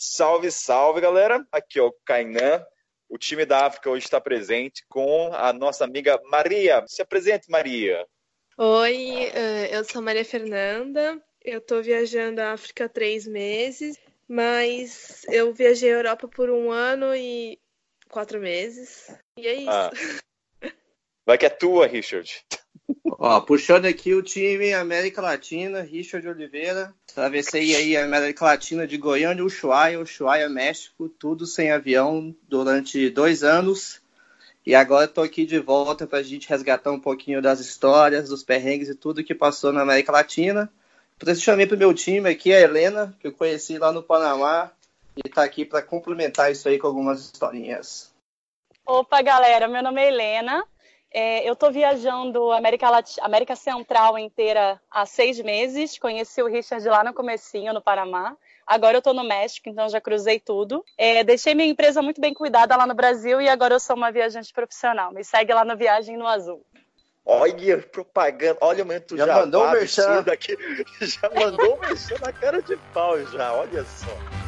Salve, salve, galera! Aqui é o Kainan. O time da África hoje está presente com a nossa amiga Maria. Se apresente, Maria. Oi, eh, eu sou Maria Fernanda. Eu estou viajando a África há três meses, mas eu viajei a Europa por um ano e quatro meses. E é isso. Ah. Vai que é tua, Richard. Ó, puxando aqui o time América Latina, Richard Oliveira. Atravessei aí a América Latina de Goiânia, Ushuaia, Ushuaia, México, tudo sem avião durante dois anos. E agora estou aqui de volta para a gente resgatar um pouquinho das histórias, dos perrengues e tudo que passou na América Latina. Por isso chamei para o meu time aqui a Helena, que eu conheci lá no Panamá, e está aqui para complementar isso aí com algumas historinhas. Opa, galera, meu nome é Helena. É, eu estou viajando América, Lat... América Central inteira há seis meses. Conheci o Richard lá no comecinho, no Panamá. Agora eu estou no México, então já cruzei tudo. É, deixei minha empresa muito bem cuidada lá no Brasil e agora eu sou uma viajante profissional. Me segue lá no Viagem no Azul. Olha, propaganda. Olha o momento já. Já mandou o merchan. Aqui. Já mandou o merchan na cara de pau já. Olha só.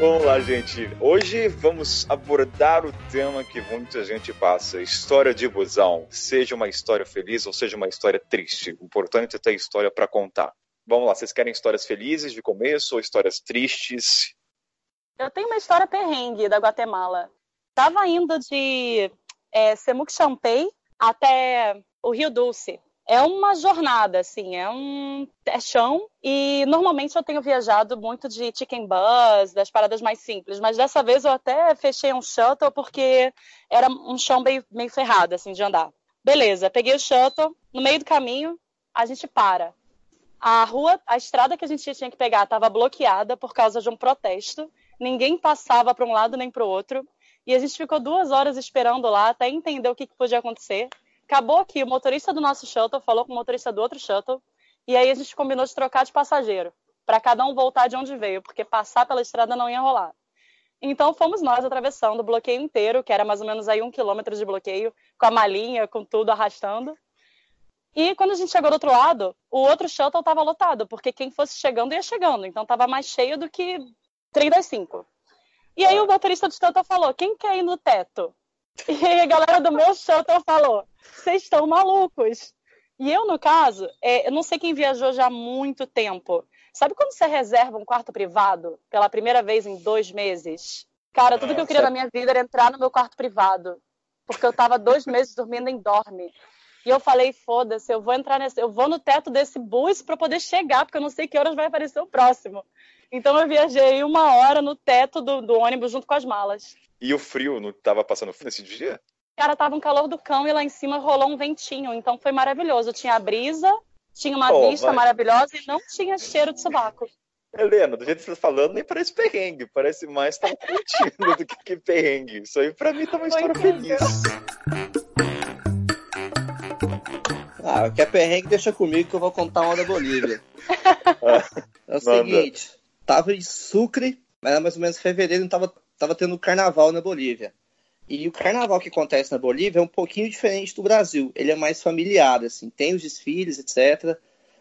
Vamos lá, gente. Hoje vamos abordar o tema que muita gente passa: história de busão. Seja uma história feliz ou seja uma história triste. O importante é ter história para contar. Vamos lá, vocês querem histórias felizes de começo ou histórias tristes? Eu tenho uma história perrengue da Guatemala. Tava indo de é, Semuc Champei até o Rio Dulce é uma jornada, assim, é um é chão. E normalmente eu tenho viajado muito de chicken bus, das paradas mais simples, mas dessa vez eu até fechei um shuttle porque era um chão meio, meio ferrado, assim, de andar. Beleza, peguei o shuttle, no meio do caminho, a gente para. A rua, a estrada que a gente tinha que pegar estava bloqueada por causa de um protesto. Ninguém passava para um lado nem para o outro. E a gente ficou duas horas esperando lá até entender o que, que podia acontecer. Acabou que o motorista do nosso shuttle falou com o motorista do outro shuttle, e aí a gente combinou de trocar de passageiro, para cada um voltar de onde veio, porque passar pela estrada não ia rolar. Então fomos nós atravessando o bloqueio inteiro, que era mais ou menos aí um quilômetro de bloqueio, com a malinha, com tudo arrastando. E quando a gente chegou do outro lado, o outro shuttle estava lotado, porque quem fosse chegando ia chegando, então estava mais cheio do que 35. E aí o motorista do shuttle falou: quem quer ir no teto? E a galera do meu shuttle falou: vocês estão malucos. E eu, no caso, é, eu não sei quem viajou já há muito tempo. Sabe quando você reserva um quarto privado pela primeira vez em dois meses? Cara, tudo que eu queria na minha vida era entrar no meu quarto privado. Porque eu tava dois meses dormindo em dorme. E eu falei, foda-se, eu vou entrar nesse. Eu vou no teto desse bus para poder chegar, porque eu não sei que horas vai aparecer o próximo. Então eu viajei uma hora no teto do, do ônibus junto com as malas. E o frio, não tava passando frio nesse dia? Cara, tava um calor do cão e lá em cima rolou um ventinho, então foi maravilhoso. Tinha a brisa, tinha uma oh, vista maravilhosa e não tinha cheiro de sobaco. Helena, do jeito que você tá falando, nem parece perrengue. Parece mais tá curtindo do que, que perrengue. Isso aí pra mim tá uma história feliz. Ah, o que é perrengue deixa comigo que eu vou contar uma da Bolívia. é o seguinte, tava em Sucre, era mais ou menos fevereiro, não tava, tava tendo carnaval na Bolívia. E o carnaval que acontece na Bolívia é um pouquinho diferente do Brasil. Ele é mais familiar, assim, tem os desfiles, etc.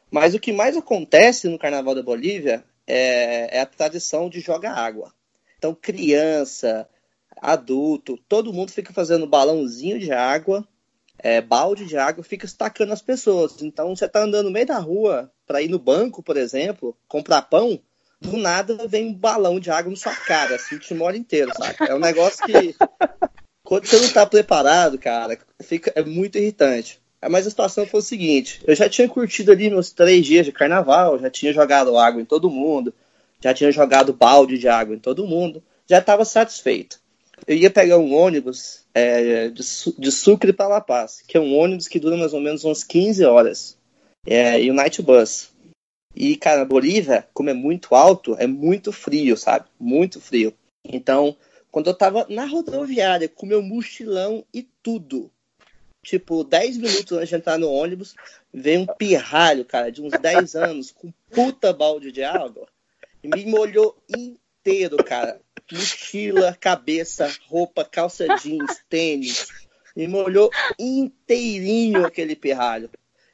Mas o que mais acontece no carnaval da Bolívia é, é a tradição de jogar água. Então, criança, adulto, todo mundo fica fazendo balãozinho de água, é, balde de água, fica estacando as pessoas. Então, você está andando no meio da rua para ir no banco, por exemplo, comprar pão, do nada vem um balão de água na sua cara, assim, te mora inteiro, sabe? É um negócio que quando você não tá preparado, cara, fica, é muito irritante. Mas a situação foi o seguinte: eu já tinha curtido ali meus três dias de carnaval, já tinha jogado água em todo mundo, já tinha jogado balde de água em todo mundo, já estava satisfeito. Eu ia pegar um ônibus é, de, de Sucre para La Paz, que é um ônibus que dura mais ou menos umas 15 horas, é, e o night bus. E, cara, Bolívia, como é muito alto, é muito frio, sabe? Muito frio. Então, quando eu tava na rodoviária com meu mochilão e tudo. Tipo, 10 minutos antes de entrar no ônibus, veio um pirralho, cara, de uns 10 anos, com puta balde de água, e me molhou inteiro, cara. Mochila, cabeça, roupa, calça jeans, tênis. Me molhou inteirinho aquele pirralho.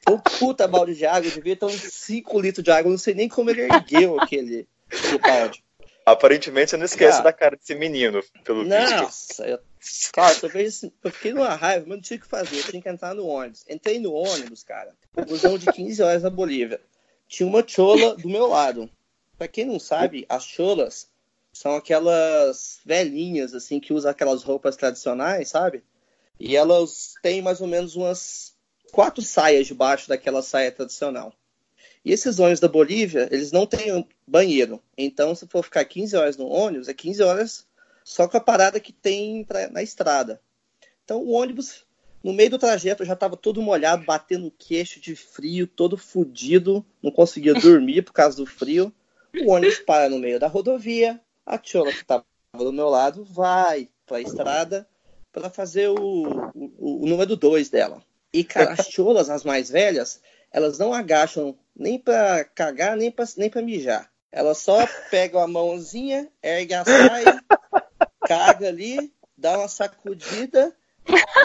Um puta balde de água, devia ter uns 5 litros de água. Não sei nem como ele ergueu aquele, aquele balde. Aparentemente você não esquece da cara desse menino, pelo Nossa, eu, claro, eu, eu fiquei numa raiva, mas não tinha o que fazer, eu tinha que entrar no ônibus. Entrei no ônibus, cara, busão de 15 horas na Bolívia. Tinha uma chola do meu lado. Pra quem não sabe, as cholas são aquelas velhinhas, assim, que usam aquelas roupas tradicionais, sabe? E elas têm mais ou menos umas quatro saias debaixo daquela saia tradicional. E esses ônibus da Bolívia, eles não têm banheiro. Então, se for ficar 15 horas no ônibus, é 15 horas só com a parada que tem pra, na estrada. Então, o ônibus, no meio do trajeto, já estava todo molhado, batendo queixo de frio, todo fudido, não conseguia dormir por causa do frio. O ônibus para no meio da rodovia, a tiola que estava do meu lado vai para a estrada para fazer o, o, o número 2 dela. E, cara, as cholas, as mais velhas, elas não agacham nem para cagar, nem para nem pra mijar. Elas só pegam a mãozinha, ergue a saia, caga ali, dá uma sacudida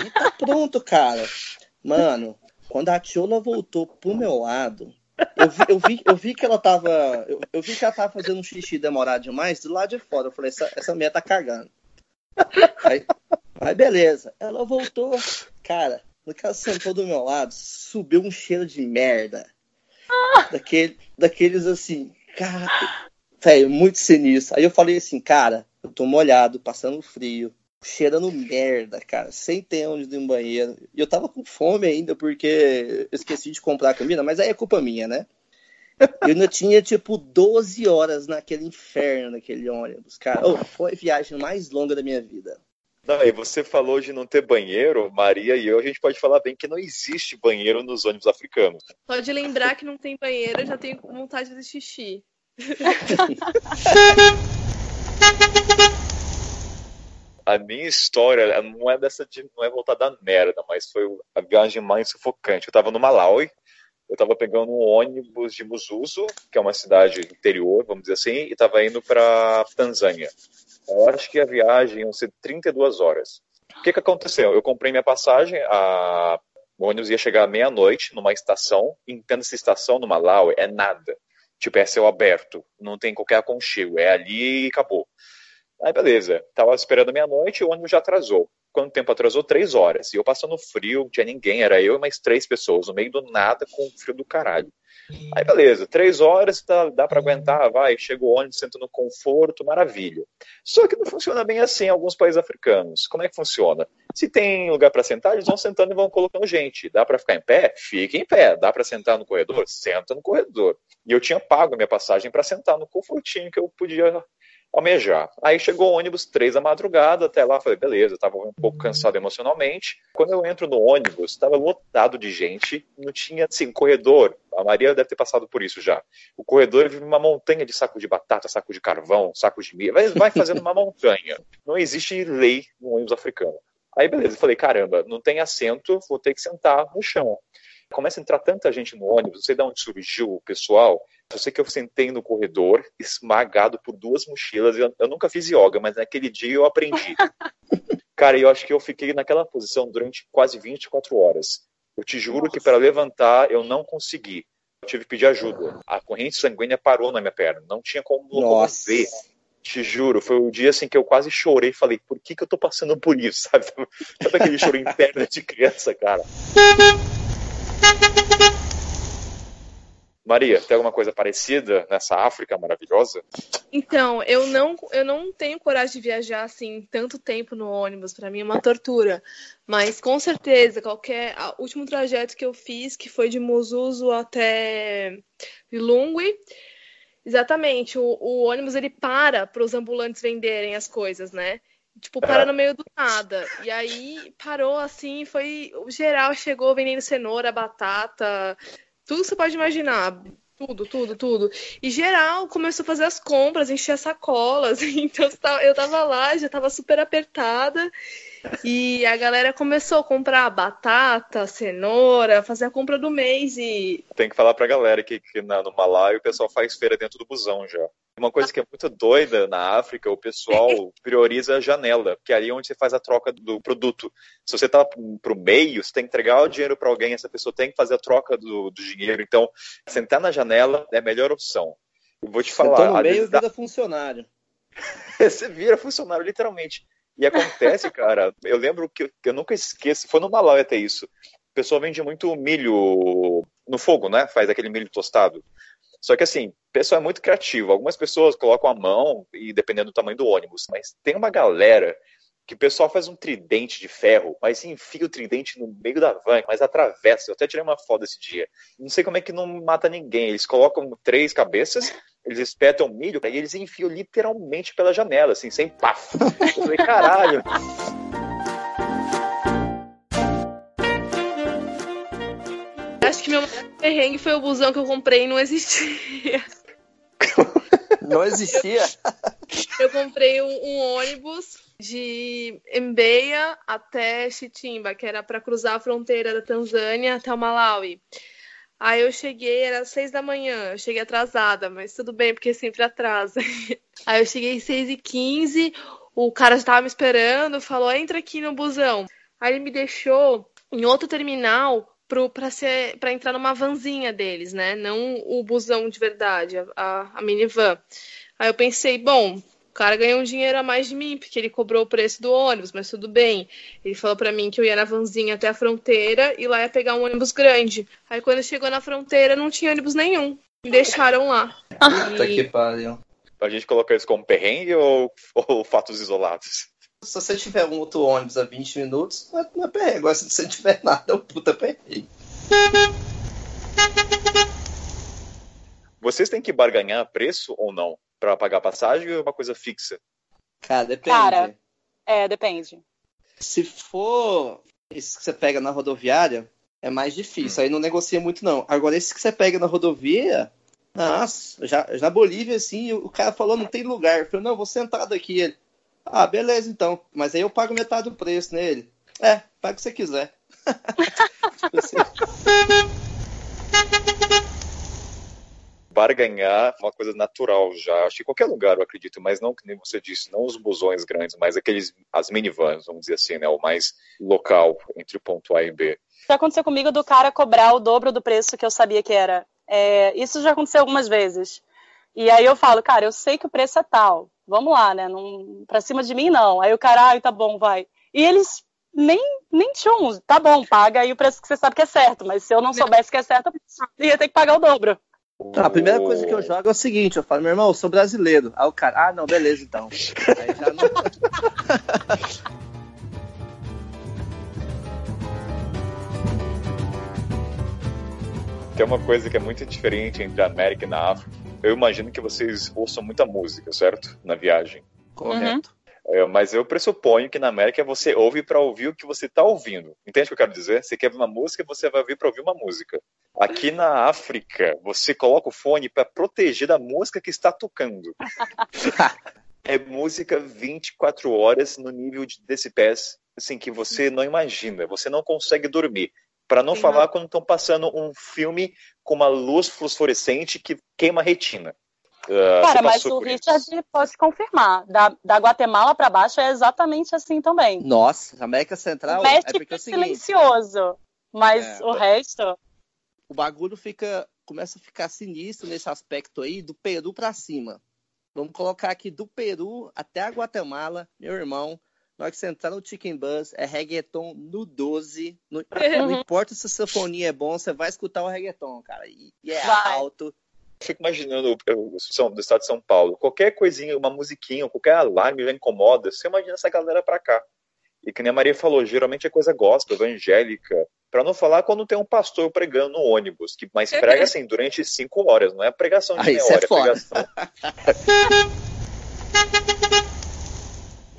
e tá pronto, cara. Mano, quando a Tiola voltou pro meu lado, eu vi, eu vi, eu vi que ela tava. Eu, eu, vi que ela tava fazendo um xixi demorado demais do lado de fora. Eu falei, essa, essa mulher tá cagando. Aí, aí beleza. Ela voltou, cara, que ela sentou do meu lado, subiu um cheiro de merda. Daquele, daqueles assim, cara, velho, muito sinistro. Aí eu falei assim, cara, eu tô molhado, passando frio, cheirando merda, cara, sem ter onde ir no banheiro. E eu tava com fome ainda, porque eu esqueci de comprar comida, mas aí é culpa minha, né? Eu ainda tinha, tipo, 12 horas naquele inferno, naquele ônibus, cara. Oh, foi a viagem mais longa da minha vida. Não, e você falou de não ter banheiro, Maria e eu, a gente pode falar bem que não existe banheiro nos ônibus africanos. Pode lembrar que não tem banheiro, eu já tenho vontade de fazer xixi. a minha história não é dessa de, não é voltada à merda, mas foi a viagem mais sufocante. Eu estava no Malawi, eu estava pegando um ônibus de Muzuzu, que é uma cidade interior, vamos dizer assim, e estava indo para Tanzânia. Eu acho que a viagem ia ser 32 horas. O que, que aconteceu? Eu comprei minha passagem, a... o ônibus ia chegar à meia-noite numa estação, entenda essa estação no Malawi é nada. Tipo, é céu aberto, não tem qualquer aconchego, é ali e acabou. Aí beleza, tava esperando meia-noite e o ônibus já atrasou. Quanto tempo atrasou? Três horas. E eu passando frio, não tinha ninguém, era eu e mais três pessoas, no meio do nada, com frio do caralho. Aí beleza, três horas dá, dá para aguentar, vai, chega o ônibus, senta no conforto, maravilha. Só que não funciona bem assim em alguns países africanos. Como é que funciona? Se tem lugar para sentar, eles vão sentando e vão colocando gente. Dá para ficar em pé? Fica em pé. Dá para sentar no corredor? Senta no corredor. E eu tinha pago a minha passagem para sentar no confortinho que eu podia almejar. Aí chegou o ônibus três da madrugada, até lá falei, beleza, estava um pouco cansado emocionalmente. Quando eu entro no ônibus, estava lotado de gente, não tinha, assim, corredor. A Maria deve ter passado por isso já. O corredor vive uma montanha de saco de batata, saco de carvão, saco de milho, vai, fazendo uma montanha. Não existe lei no ônibus africano. Aí beleza, falei, caramba, não tem assento, vou ter que sentar no chão. Começa a entrar tanta gente no ônibus, não sei de onde surgiu o pessoal, eu sei que eu sentei no corredor, esmagado por duas mochilas. Eu, eu nunca fiz yoga, mas naquele dia eu aprendi. Cara, eu acho que eu fiquei naquela posição durante quase 24 horas. Eu te juro Nossa. que para levantar eu não consegui. Eu tive que pedir ajuda. A corrente sanguínea parou na minha perna. Não tinha como ver. Te juro, foi o dia assim que eu quase chorei. Falei, por que, que eu tô passando por isso? Sabe, Sabe aquele choro interno de criança, cara? Maria, tem alguma coisa parecida nessa África maravilhosa? Então, eu não, eu não tenho coragem de viajar assim tanto tempo no ônibus, para mim é uma tortura. Mas com certeza, qualquer o último trajeto que eu fiz, que foi de Muzuzu até Lilongwe, exatamente, o, o ônibus ele para para os ambulantes venderem as coisas, né? Tipo, para no meio do nada. E aí parou assim, foi. O geral chegou vendendo cenoura, batata, tudo que você pode imaginar. Tudo, tudo, tudo. E geral começou a fazer as compras, encher as sacolas. Então eu tava lá, já tava super apertada. E a galera começou a comprar batata, cenoura, fazer a compra do mês e. Tem que falar pra galera que, que na, no Malaio o pessoal faz feira dentro do busão já. Uma coisa que é muito doida na África, o pessoal prioriza a janela, que é ali onde você faz a troca do produto. Se você tá pro meio, você tem que entregar o dinheiro para alguém, essa pessoa tem que fazer a troca do, do dinheiro. Então, sentar na janela é a melhor opção. Eu vou te falar. Sentou no meio vira dá... funcionário. você vira funcionário, literalmente. E acontece, cara, eu lembro que, que eu nunca esqueço, foi no Malawi até isso. O pessoal vende muito milho no fogo, né? Faz aquele milho tostado. Só que assim, o pessoal é muito criativo. Algumas pessoas colocam a mão e dependendo do tamanho do ônibus, mas tem uma galera que o pessoal faz um tridente de ferro, mas enfia o tridente no meio da van, mas atravessa. Eu até tirei uma foto esse dia. Não sei como é que não mata ninguém. Eles colocam três cabeças, eles espetam milho, e eles enfiam literalmente pela janela, assim, sem paf. Eu falei, caralho. Acho que meu perrengue foi o busão que eu comprei e não existia. Não existia? Eu comprei um, um ônibus de Mbeya até Chitimba, que era para cruzar a fronteira da Tanzânia até o Malawi. Aí eu cheguei, era seis da manhã, eu cheguei atrasada, mas tudo bem, porque sempre atrasa. Aí eu cheguei seis e quinze, o cara já estava me esperando, falou, entra aqui no busão. Aí ele me deixou em outro terminal para entrar numa vanzinha deles, né? Não o busão de verdade, a, a minivan. Aí eu pensei, bom, cara ganhou um dinheiro a mais de mim, porque ele cobrou o preço do ônibus, mas tudo bem. Ele falou para mim que eu ia na vanzinha até a fronteira e lá ia pegar um ônibus grande. Aí quando chegou na fronteira, não tinha ônibus nenhum. Me deixaram lá. Puta e... que pariu. A gente colocar isso como perrengue ou, ou fatos isolados? Se você tiver um outro ônibus a 20 minutos, não é, não é perrengue. Agora, se você não tiver nada, é um puta perrengue. Vocês têm que barganhar preço ou não? Para pagar passagem ou é uma coisa fixa? Cara, depende. Cara, é, depende. Se for esse que você pega na rodoviária, é mais difícil. Hum. Aí não negocia muito, não. Agora, esse que você pega na rodovia, nossa, já, já na Bolívia, assim, o cara falou, não tem lugar. Eu falei, não, vou sentar daqui. Ele, ah, beleza, então. Mas aí eu pago metade do preço nele. É, paga o que você quiser. barganhar uma coisa natural já. Acho que em qualquer lugar, eu acredito, mas não que nem você disse, não os busões grandes, mas aqueles, as minivans, vamos dizer assim, né? O mais local entre o ponto A e B. Já aconteceu comigo do cara cobrar o dobro do preço que eu sabia que era. É, isso já aconteceu algumas vezes. E aí eu falo, cara, eu sei que o preço é tal. Vamos lá, né? Não, pra cima de mim, não. Aí o cara, ai, tá bom, vai. E eles nem, nem tchum, tá bom, paga aí o preço que você sabe que é certo. Mas se eu não soubesse que é certo, eu ia ter que pagar o dobro. Tá, a primeira coisa que eu jogo é o seguinte, eu falo, meu irmão, eu sou brasileiro. Aí o cara, ah, não, beleza então. Aí já não... Tem uma coisa que é muito diferente entre a América e a África. Eu imagino que vocês ouçam muita música, certo? Na viagem. Correto. É, mas eu pressuponho que na América você ouve para ouvir o que você está ouvindo. Entende o que eu quero dizer? Você quer uma música, você vai ouvir para ouvir uma música. Aqui na África, você coloca o fone para proteger da música que está tocando. é música 24 horas no nível de decibéis assim que você não imagina, você não consegue dormir. Para não Sim, falar quando estão passando um filme com uma luz fluorescente que queima a retina. Uh, Cara, mas o Richard isso. pode confirmar. Da, da Guatemala para baixo é exatamente assim também. Nossa, América Central o México é, porque é, é silencioso, mas é, o resto. O bagulho fica começa a ficar sinistro nesse aspecto aí do Peru para cima. Vamos colocar aqui do Peru até a Guatemala, meu irmão. Na hora que você entrar no Chicken Buzz, é reggaeton no 12. No, não importa se a sinfonia é bom, você vai escutar o reggaeton, cara. E, e é vai. alto fico imaginando o do estado de São Paulo, qualquer coisinha, uma musiquinha, qualquer alarme já incomoda, você imagina essa galera pra cá. E que nem a Maria falou, geralmente é coisa gospel, evangélica. Para não falar quando tem um pastor pregando no ônibus, que mas prega assim durante cinco horas, não é pregação de ah, meia hora, é, é pregação.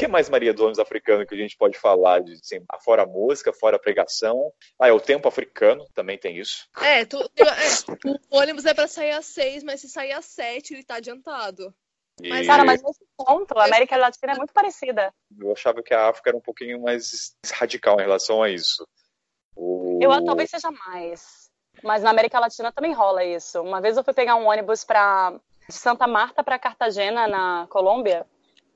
que mais, Maria, do ônibus africano que a gente pode falar de assim, fora a música, fora a pregação? Ah, é o tempo africano, também tem isso. É, tu, é o ônibus é para sair às seis, mas se sair às sete, ele tá adiantado. Mas, cara, mas nesse ponto, a América Latina é muito parecida. Eu achava que a África era um pouquinho mais radical em relação a isso. O... Eu talvez seja mais. Mas na América Latina também rola isso. Uma vez eu fui pegar um ônibus para de Santa Marta para Cartagena, na Colômbia,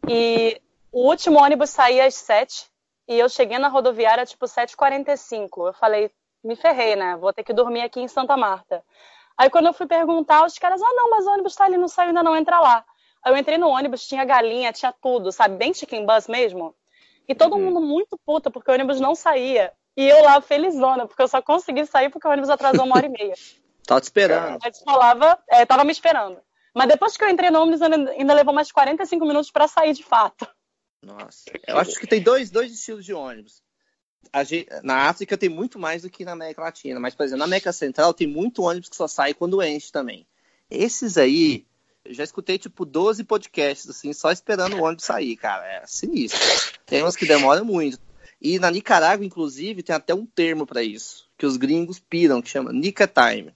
e o último ônibus saía às sete e eu cheguei na rodoviária tipo 7h45. Eu falei, me ferrei, né? Vou ter que dormir aqui em Santa Marta. Aí quando eu fui perguntar, os caras, ah, não, mas o ônibus tá ali, não saiu, ainda não entra lá. Aí eu entrei no ônibus, tinha galinha, tinha tudo, sabe? Bem chicken bus mesmo. E todo uhum. mundo muito puta, porque o ônibus não saía. E eu lá felizona, porque eu só consegui sair porque o ônibus atrasou uma hora e meia. Tava te esperando. Mas falava, é, tava me esperando. Mas depois que eu entrei no ônibus, ainda levou mais 45 minutos para sair de fato. Nossa. Eu acho que tem dois, dois estilos de ônibus. Gente, na África tem muito mais do que na América Latina, mas, por exemplo, na América Central tem muito ônibus que só sai quando enche também. Esses aí, eu já escutei tipo 12 podcasts, assim, só esperando o ônibus sair, cara. É sinistro. Tem uns que demoram muito. E na Nicarágua, inclusive, tem até um termo para isso, que os gringos piram, que chama Nica Time.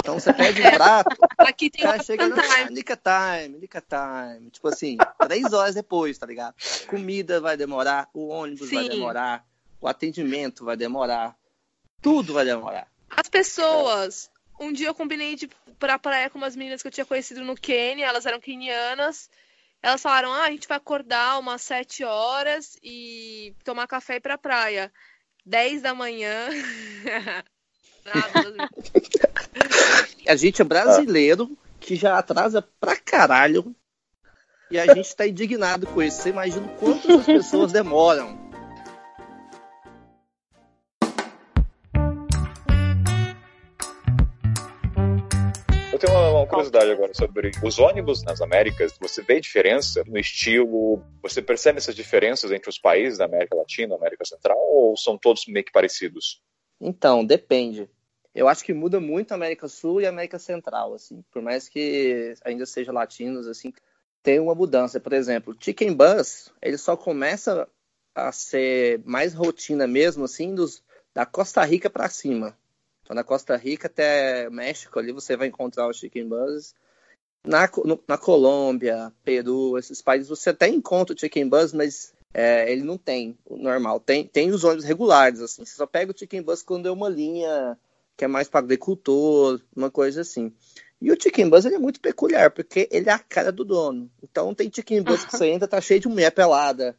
Então você pede um prato, Aqui tem cara chega na time. Nica Time, Nica Time. Tipo assim, três horas depois, tá ligado? Comida vai demorar, o ônibus Sim. vai demorar, o atendimento vai demorar, tudo vai demorar. As pessoas. Um dia eu combinei de ir pra praia com umas meninas que eu tinha conhecido no Quênia, elas eram quenianas. Elas falaram: ah, a gente vai acordar umas sete horas e tomar café e ir pra praia. Dez da manhã. a gente é brasileiro que já atrasa pra caralho. E a gente tá indignado com isso. Você imagina quantas as pessoas demoram Eu tenho uma, uma, curiosidade agora sobre os ônibus nas Américas. Você vê diferença no estilo? Você percebe essas diferenças entre os países da América Latina, América Central, ou são todos meio que parecidos? Então, depende. Eu acho que muda muito a América Sul e a América Central, assim. Por mais que ainda sejam latinos, assim, tem uma mudança. Por exemplo, Chicken Bus, ele só começa a ser mais rotina mesmo, assim, dos, da Costa Rica para cima. Então, na Costa Rica até México, ali você vai encontrar os chicken buzz. Na, no, na Colômbia, Peru, esses países, você até encontra o chicken buzz, mas é, ele não tem o normal. Tem, tem os ônibus regulares, assim. Você só pega o chicken bus quando é uma linha que é mais para agricultor, uma coisa assim. E o chicken bus ele é muito peculiar, porque ele é a cara do dono. Então tem chicken bus que você entra, tá cheio de mulher pelada,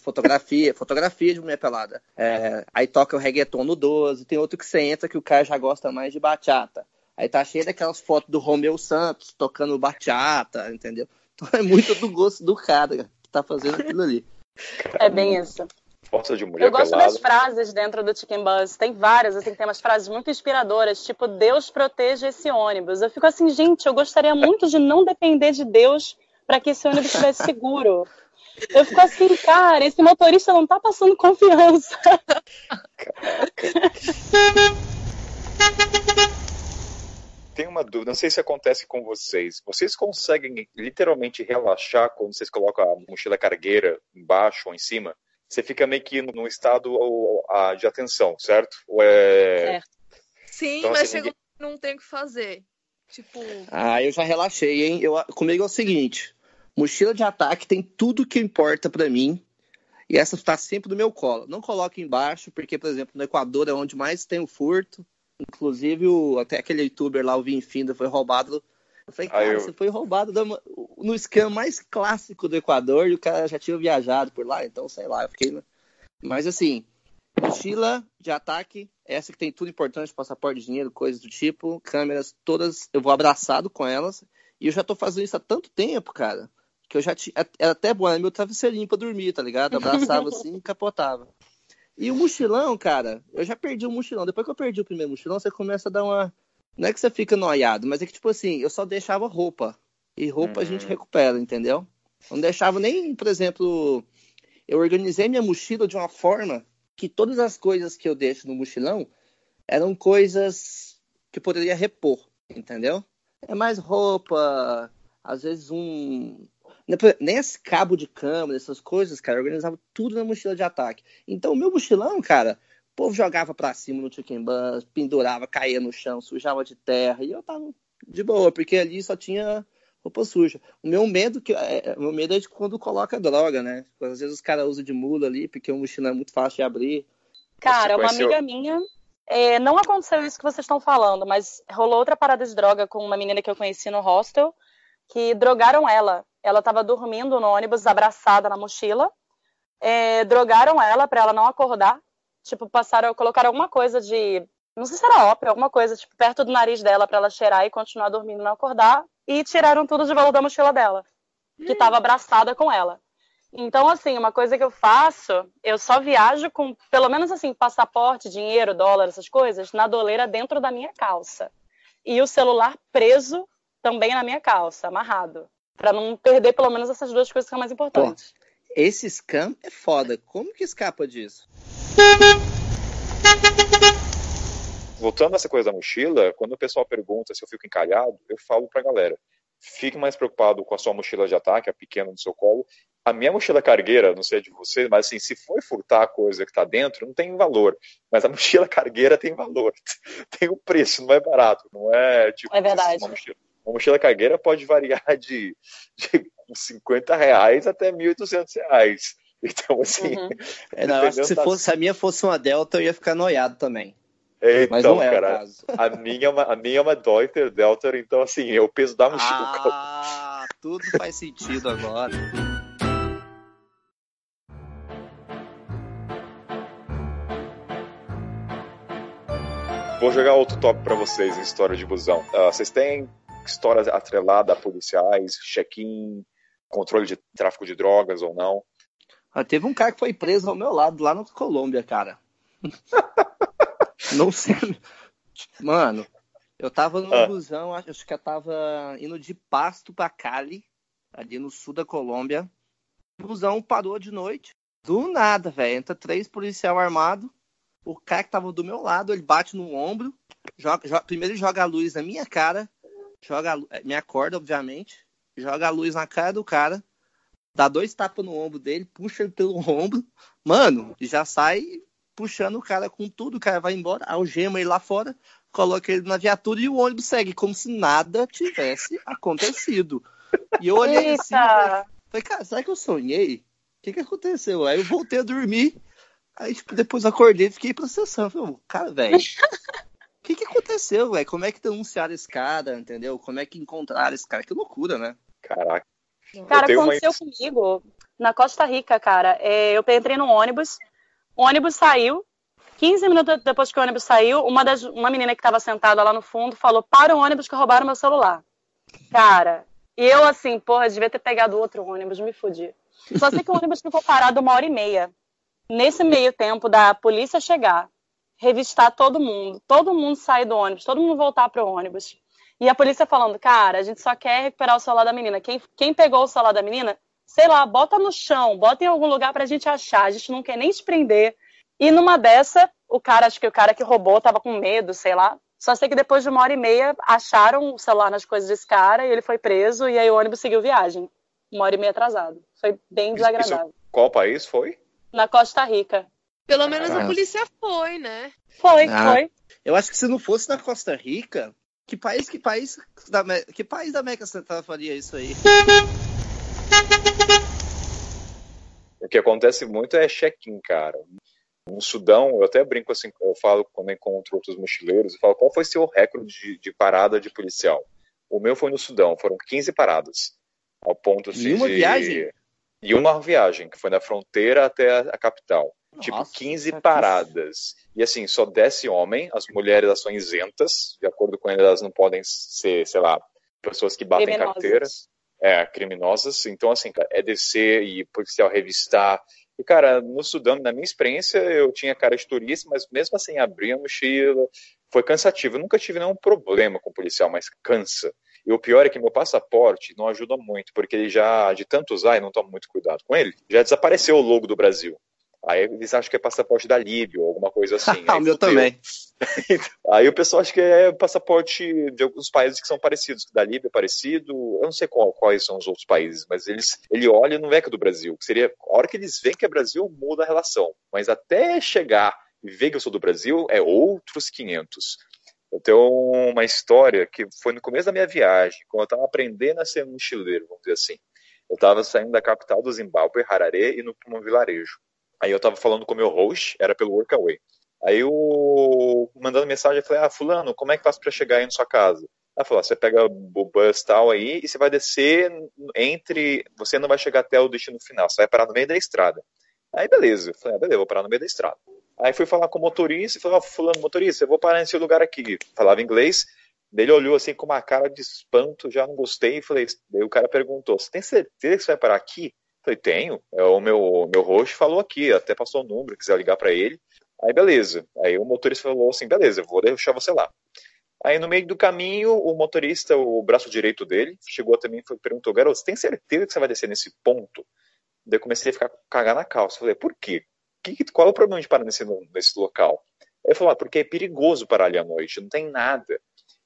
fotografia, fotografia de mulher pelada. É, aí toca o reggaeton no 12, tem outro que você entra que o cara já gosta mais de bachata. Aí tá cheio daquelas fotos do Romeu Santos tocando bachata, entendeu? Então é muito do gosto do cara que tá fazendo aquilo ali. É bem isso. Força de mulher Eu gosto pelada. das frases dentro do Chicken Buzz. Tem várias, assim, tem umas frases muito inspiradoras, tipo, Deus proteja esse ônibus. Eu fico assim, gente, eu gostaria muito de não depender de Deus para que esse ônibus estivesse seguro. Eu fico assim, cara, esse motorista não tá passando confiança. Tem uma dúvida, não sei se acontece com vocês. Vocês conseguem literalmente relaxar quando vocês colocam a mochila cargueira embaixo ou em cima? Você fica meio que num estado de atenção, certo? Ou é... Certo. Sim, então, mas assim, chega... ninguém... não tem o que fazer. Tipo. Ah, eu já relaxei, hein? Eu, comigo é o seguinte: Mochila de ataque tem tudo que importa para mim. E essa está sempre no meu colo. Não coloque embaixo, porque, por exemplo, no Equador é onde mais tem o furto. Inclusive, o, até aquele youtuber lá, o Vinfinda, foi roubado. Eu falei, cara, eu... você foi roubado no scam mais clássico do Equador e o cara já tinha viajado por lá, então sei lá, eu fiquei. Mas assim, mochila de ataque, essa que tem tudo importante, passaporte, dinheiro, coisas do tipo, câmeras, todas, eu vou abraçado com elas. E eu já tô fazendo isso há tanto tempo, cara que eu já tinha. Era até bom, era meu travesseirinho pra dormir, tá ligado? Abraçava assim e capotava. E o mochilão, cara, eu já perdi o mochilão. Depois que eu perdi o primeiro mochilão, você começa a dar uma. Não é que você fica noiado, mas é que, tipo assim, eu só deixava roupa. E roupa uhum. a gente uhum. recupera, entendeu? Não deixava nem, por exemplo. Eu organizei minha mochila de uma forma que todas as coisas que eu deixo no mochilão eram coisas que eu poderia repor, entendeu? É mais roupa, às vezes um nem esse cabo de câmera, essas coisas, cara, eu organizava tudo na mochila de ataque. Então, o meu mochilão, cara, o povo jogava pra cima no chicken bus, pendurava, caía no chão, sujava de terra, e eu tava de boa, porque ali só tinha roupa suja. O meu medo, que, é, o meu medo é de quando coloca droga, né? Às vezes os caras usam de mula ali, porque o mochila é muito fácil de abrir. Cara, uma amiga minha. É, não aconteceu isso que vocês estão falando, mas rolou outra parada de droga com uma menina que eu conheci no hostel, que drogaram ela. Ela estava dormindo no ônibus, abraçada na mochila. É, drogaram ela para ela não acordar. Tipo, passaram, colocaram alguma coisa de. Não sei se era ópio, alguma coisa, tipo, perto do nariz dela para ela cheirar e continuar dormindo e não acordar. E tiraram tudo de valor da mochila dela, que estava abraçada com ela. Então, assim, uma coisa que eu faço, eu só viajo com, pelo menos assim, passaporte, dinheiro, dólar, essas coisas, na doleira dentro da minha calça. E o celular preso também na minha calça, amarrado. para não perder pelo menos essas duas coisas que são mais importantes. Esse scam é foda. Como que escapa disso? Voltando a essa coisa da mochila, quando o pessoal pergunta se eu fico encalhado, eu falo pra galera: fique mais preocupado com a sua mochila de ataque, a pequena no seu colo. A minha mochila cargueira, não sei de você, mas assim, se for furtar a coisa que está dentro, não tem valor. Mas a mochila cargueira tem valor. tem o um preço, não é barato. Não é tipo. É verdade. Uma mochila, uma mochila cargueira pode variar de, de 50 reais até 1.800 reais. Então, assim. Uhum. É, não, acho que se, fosse, se a minha fosse uma Delta, eu ia ficar noiado também. É, então, Mas não é cara, a minha, é uma, a minha é uma Deuter Delta, então assim, é o peso da mochila. Ah, tudo faz sentido agora. Vou jogar outro tópico para vocês em história de busão. Uh, vocês têm histórias atreladas a policiais, check-in, controle de tráfico de drogas ou não? Ah, teve um cara que foi preso ao meu lado lá na Colômbia, cara. não sei. Mano, eu tava no ah. busão, acho que eu tava indo de Pasto pra Cali, ali no sul da Colômbia. O busão parou de noite. Do nada, velho. Entra três policial armado o cara que tava do meu lado, ele bate no ombro, joga, joga, primeiro ele joga a luz na minha cara, joga a, é, me acorda, obviamente, joga a luz na cara do cara, dá dois tapas no ombro dele, puxa ele pelo ombro, mano, já sai puxando o cara com tudo, o cara vai embora, algema ele lá fora, coloca ele na viatura e o ônibus segue, como se nada tivesse acontecido. E eu olhei Eita. assim, falei, falei, cara, será que eu sonhei? O que, que aconteceu? Aí eu voltei a dormir, Aí, tipo, depois acordei e fiquei processando. Falei, cara, velho, o que, que aconteceu, velho? Como é que denunciaram esse cara, entendeu? Como é que encontraram esse cara? Que loucura, né? Caraca. Cara, aconteceu uma... comigo na Costa Rica, cara. É, eu entrei no ônibus, o ônibus saiu. 15 minutos depois que o ônibus saiu, uma, das, uma menina que estava sentada lá no fundo falou: Para o ônibus que roubaram meu celular. Cara, e eu assim, porra, devia ter pegado outro ônibus, me fudi. Só sei que o ônibus ficou parado uma hora e meia. Nesse meio tempo da polícia chegar, revistar todo mundo, todo mundo sair do ônibus, todo mundo voltar para o ônibus. E a polícia falando, cara, a gente só quer recuperar o celular da menina. Quem, quem pegou o celular da menina, sei lá, bota no chão, bota em algum lugar pra gente achar. A gente não quer nem te prender. E numa dessa, o cara, acho que o cara que roubou tava com medo, sei lá. Só sei que depois de uma hora e meia acharam o celular nas coisas desse cara e ele foi preso e aí o ônibus seguiu viagem. Uma hora e meia atrasado. Foi bem desagradável. Isso, qual país foi? na Costa Rica. Pelo menos a polícia foi, né? Foi, ah, foi. Eu acho que se não fosse na Costa Rica, que país, que país da, que país da América Central faria isso aí? O que acontece muito é check-in, cara. No Sudão, eu até brinco assim, eu falo quando encontro outros mochileiros, eu falo, qual foi seu recorde de, de parada de policial? O meu foi no Sudão, foram 15 paradas. Ao ponto assim, em uma de... viagem? E uma viagem, que foi da fronteira até a capital. Tipo, Nossa, tipo, 15 paradas. E assim, só desce homem, as mulheres são isentas, de acordo com eles, elas não podem ser, sei lá, pessoas que batem criminosas. carteira. É, criminosas. Então, assim, é descer e policial revistar. E, cara, no Sudão, na minha experiência, eu tinha cara de turista, mas mesmo assim, abrir a mochila, foi cansativo. Eu nunca tive nenhum problema com o policial, mas cansa. E o pior é que meu passaporte não ajuda muito, porque ele já, de tanto usar e não tomo muito cuidado com ele, já desapareceu o logo do Brasil. Aí eles acham que é passaporte da Líbia ou alguma coisa assim. o meu também. Aí o pessoal acha que é passaporte de alguns países que são parecidos. Da Líbia é parecido. Eu não sei qual, quais são os outros países, mas eles, ele olha e não vê que é do Brasil. Que seria, a hora que eles veem que é Brasil, muda a relação. Mas até chegar e ver que eu sou do Brasil, é outros 500. Eu tenho uma história que foi no começo da minha viagem, quando eu estava aprendendo a ser mochileiro, vamos dizer assim. Eu estava saindo da capital do Zimbábue, Harare, e no para um vilarejo. Aí eu estava falando com o meu host, era pelo Workaway. Aí eu, mandando mensagem, eu falei, ah, fulano, como é que faz para chegar aí na sua casa? Ela falou, você pega o bus tal aí e você vai descer entre, você não vai chegar até o destino final, você vai parar no meio da estrada. Aí beleza, eu falei, ah, beleza, vou parar no meio da estrada. Aí fui falar com o motorista e falei, ah, fulano, motorista, eu vou parar nesse lugar aqui. Falava inglês, ele olhou assim com uma cara de espanto, já não gostei, e falei, daí o cara perguntou, você tem certeza que você vai parar aqui? Falei, tenho, é, o meu, meu host falou aqui, até passou o número, quiser ligar para ele. Aí beleza, aí o motorista falou assim, beleza, vou deixar você lá. Aí no meio do caminho, o motorista, o braço direito dele, chegou também e perguntou, garoto, você tem certeza que você vai descer nesse ponto? Daí eu comecei a ficar cagar na calça. Falei, por quê? Que, qual é o problema de parar nesse, nesse local? Ele falou, ah, porque é perigoso parar ali à noite, não tem nada.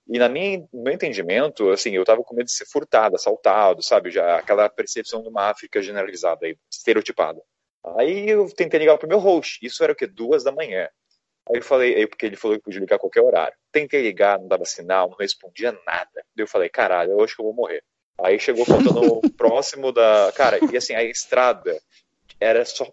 E na minha, no meu entendimento, assim, eu tava com medo de ser furtado, assaltado, sabe? Já aquela percepção de uma África generalizada, aí, estereotipada. Aí eu tentei ligar pro meu host, isso era o quê? Duas da manhã. Aí eu falei, aí, porque ele falou que podia ligar a qualquer horário. Tentei ligar, não dava sinal, não respondia nada. Eu falei, caralho, eu acho que eu vou morrer. Aí chegou faltando próximo da. Cara, e assim, a estrada era só.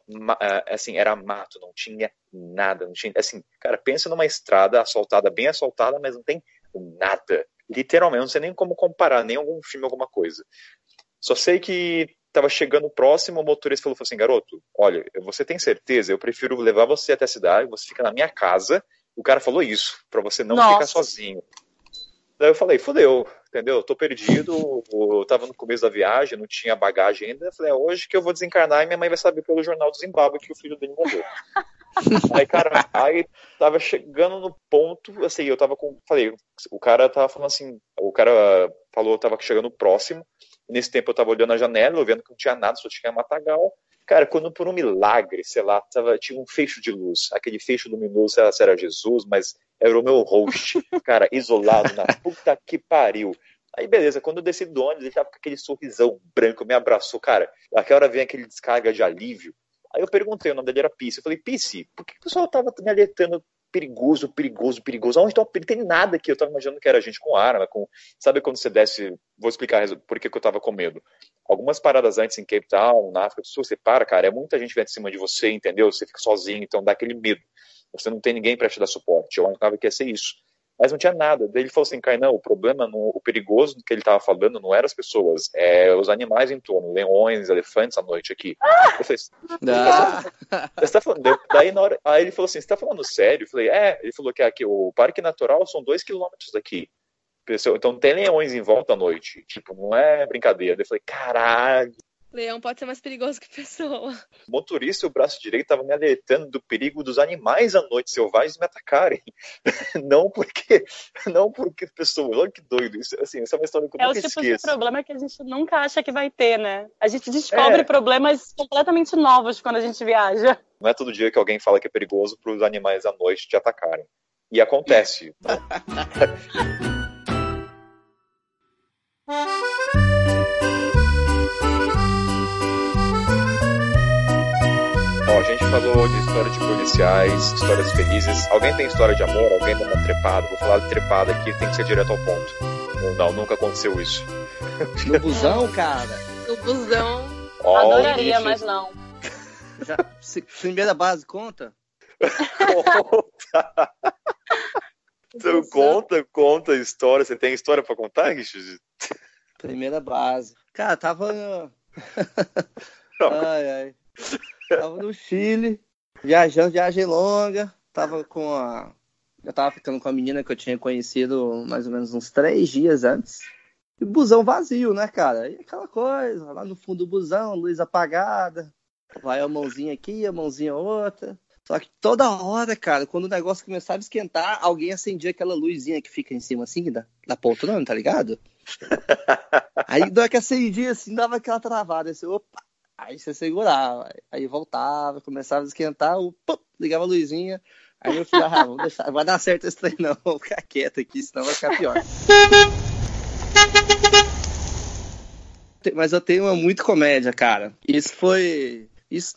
É, assim, era mato, não tinha nada. Não tinha, assim, cara, pensa numa estrada assaltada, bem assaltada, mas não tem nada. Literalmente, não sei nem como comparar, nem algum filme, alguma coisa. Só sei que estava chegando próximo, o motorista falou assim, garoto, olha, você tem certeza? Eu prefiro levar você até a cidade, você fica na minha casa. O cara falou isso, para você não Nossa. ficar sozinho. Daí eu falei, fodeu, entendeu? Eu tô perdido, eu tava no começo da viagem, não tinha bagagem ainda. Eu falei, é hoje que eu vou desencarnar e minha mãe vai saber pelo jornal do Zimbábue que o filho dele morreu. aí, cara, aí tava chegando no ponto, assim, eu tava com. Falei, o cara tava falando assim, o cara falou, tava chegando próximo. Nesse tempo eu tava olhando a janela, vendo que não tinha nada, só tinha matagal. Cara, quando por um milagre, sei lá, tava, tinha um fecho de luz, aquele fecho luminoso, sei lá se era Jesus, mas era o meu host, cara, isolado na puta que pariu. Aí beleza, quando eu desci do ônibus, ele tava com aquele sorrisão branco, me abraçou, cara, aquela hora vem aquele descarga de alívio. Aí eu perguntei, o nome dele era Pisse, eu falei, Pisse, por que o pessoal tava me alertando perigoso, perigoso, perigoso. Onde não tem nada aqui. Eu tava imaginando que era gente com arma, com. Sabe quando você desce. Vou explicar por que, que eu tava com medo. Algumas paradas antes em Cape Town, na África do Sul, você para, cara, é muita gente vem de cima de você, entendeu? Você fica sozinho, então dá aquele medo. Você não tem ninguém para te dar suporte. Eu achava que ia ser isso mas não tinha nada. Daí ele falou assim, Kainan, o problema, no, o perigoso que ele estava falando não eram as pessoas, é os animais em torno, leões, elefantes à noite aqui. Ah! Eu falei, ah! você tá falando? Daí na hora, aí ele falou assim, você tá falando sério? Eu falei, é. Ele falou que aqui, o parque natural são dois quilômetros daqui. Então tem leões em volta à noite. Tipo, não é brincadeira. Eu falei, caralho. Leão pode ser mais perigoso que pessoa. O motorista e o braço direito estavam me alertando do perigo dos animais à noite selvagens me atacarem. não porque não porque pessoas. Olha que doido. Isso, assim, essa é uma história que eu é nunca esqueço. É o tipo de problema que a gente nunca acha que vai ter, né? A gente descobre é. problemas completamente novos quando a gente viaja. Não é todo dia que alguém fala que é perigoso para os animais à noite te atacarem. E acontece. Né? a gente falou de história de policiais, histórias felizes. Alguém tem história de amor? Alguém dá uma trepada? Vou falar de trepada aqui, tem que ser direto ao ponto. Não, nunca aconteceu isso. No busão, cara? No busão. Oh, Adoraria, mas não. Já, primeira base, conta? conta. então, conta, conta a história. Você tem história pra contar, Richard? Primeira base. Cara, tava. ai, ai. Tava no Chile, viajando, viagem longa. Tava com a. Eu tava ficando com a menina que eu tinha conhecido mais ou menos uns três dias antes. E busão vazio, né, cara? E aquela coisa, lá no fundo do busão, luz apagada. Vai a mãozinha aqui, a mãozinha outra. Só que toda hora, cara, quando o negócio começava a esquentar, alguém acendia aquela luzinha que fica em cima assim, da, da poltrona, tá ligado? Aí, na que acendia assim, dava aquela travada. Assim, opa, Aí você segurava, aí voltava, começava a esquentar, o, pum, ligava a luzinha. Aí eu falei, ah, vamos deixar, vai dar certo esse trem não, vou ficar quieto aqui, senão vai ficar pior. Mas eu tenho uma muito comédia, cara. Isso foi. Isso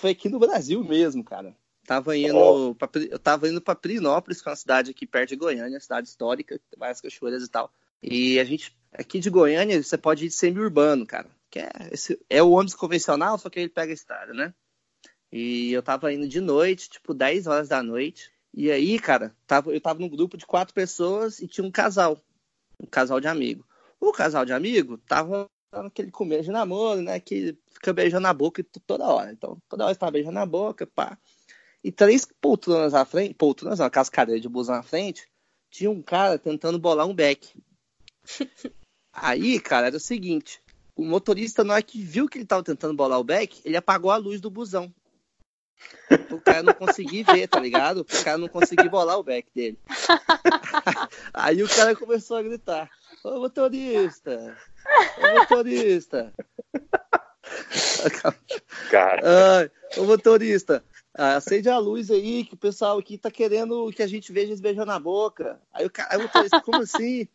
foi aqui no Brasil mesmo, cara. Tava indo oh. pra, eu tava indo para Pirinópolis, que é uma cidade aqui perto de Goiânia, cidade histórica, tem várias cachoeiras e tal. E a gente, aqui de Goiânia, você pode ir de semi-urbano, cara. Que é, esse, é o ônibus convencional, só que ele pega a estrada, né? E eu tava indo de noite, tipo 10 horas da noite. E aí, cara, tava, eu tava num grupo de quatro pessoas e tinha um casal. Um casal de amigo. O casal de amigo tava naquele começo de namoro, né? Que fica beijando na boca toda hora. Então, toda hora estava beijando na boca, pá. E três poltronas à frente, poltronas, uma cascadeira de busão na frente, tinha um cara tentando bolar um beck. Aí, cara, era o seguinte: o motorista, na hora que viu que ele estava tentando bolar o beck, ele apagou a luz do busão. O cara não conseguia ver, tá ligado? O cara não conseguia bolar o beck dele. Aí o cara começou a gritar: Ô motorista! Ô motorista! Cara. Ai, ô motorista, acende a luz aí, que o pessoal aqui tá querendo que a gente veja eles beijando na boca. Aí o cara, aí o motorista, como assim?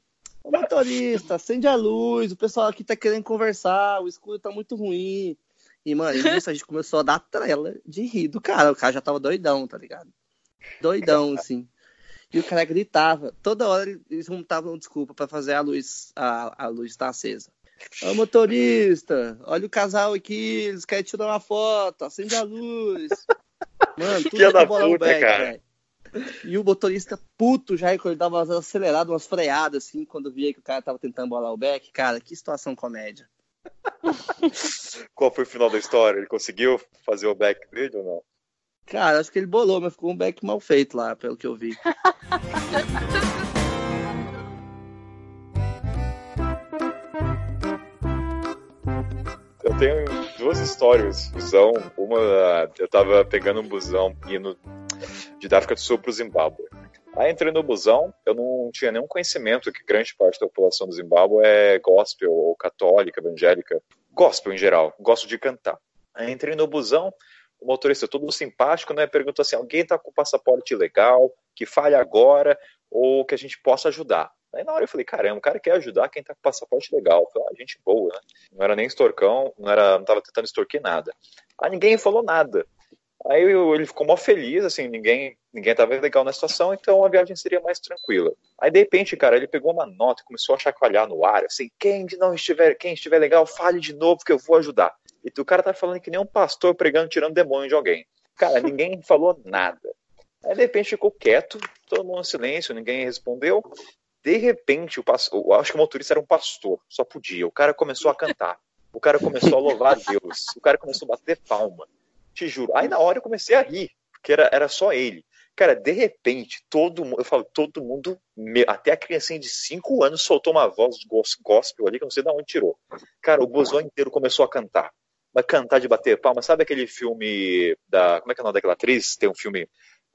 Ô motorista, acende a luz, o pessoal aqui tá querendo conversar, o escuro tá muito ruim. E, mano, isso a gente começou a dar trela de rir do cara. O cara já tava doidão, tá ligado? Doidão, assim. E o cara gritava. Toda hora eles montavam desculpa para fazer a luz, a, a luz estar tá acesa. Ô motorista, olha o casal aqui, eles querem tirar uma foto, acende a luz. Mano, tudo que da puta, back, cara. Véio. E o motorista puto já, quando ele dava acelerado, umas freadas, assim, quando via que o cara tava tentando bolar o back. Cara, que situação comédia. Qual foi o final da história? Ele conseguiu fazer o back dele ou não? Cara, acho que ele bolou, mas ficou um back mal feito lá, pelo que eu vi. eu tenho duas histórias. Busão, uma, eu tava pegando um busão indo de África do Sul pro Zimbábue. Aí entrei no busão, eu não tinha nenhum conhecimento que grande parte da população do Zimbábue é gospel ou católica, evangélica, gospel em geral, gosto de cantar. Aí entrei no busão, o motorista todo simpático, né, perguntou assim, alguém tá com passaporte legal, que fale agora, ou que a gente possa ajudar. Aí na hora eu falei, caramba, o cara quer ajudar quem tá com passaporte legal. Falei, ah, gente boa, né? Não era nem extorcão, não, era, não tava tentando extorquir nada. Aí ninguém falou nada. Aí eu, ele ficou mó feliz, assim, ninguém ninguém estava legal na situação, então a viagem seria mais tranquila. Aí de repente, cara, ele pegou uma nota e começou a chacoalhar no ar, assim, quem não estiver, quem estiver legal, fale de novo que eu vou ajudar. E o cara tá falando que nem um pastor pregando tirando demônio de alguém. Cara, ninguém falou nada. Aí de repente ficou quieto, todo mundo em silêncio, ninguém respondeu. De repente, o pastor, acho que o motorista era um pastor, só podia. O cara começou a cantar. O cara começou a louvar a Deus. O cara começou a bater palma. Te juro. Aí na hora eu comecei a rir, porque era, era só ele. Cara, de repente, todo mundo, eu falo, todo mundo, até a criancinha de 5 anos soltou uma voz gospel ali, que eu não sei de onde tirou. Cara, o busão inteiro começou a cantar. Mas cantar de bater palma, sabe aquele filme da. Como é que é o nome daquela atriz? Tem um filme.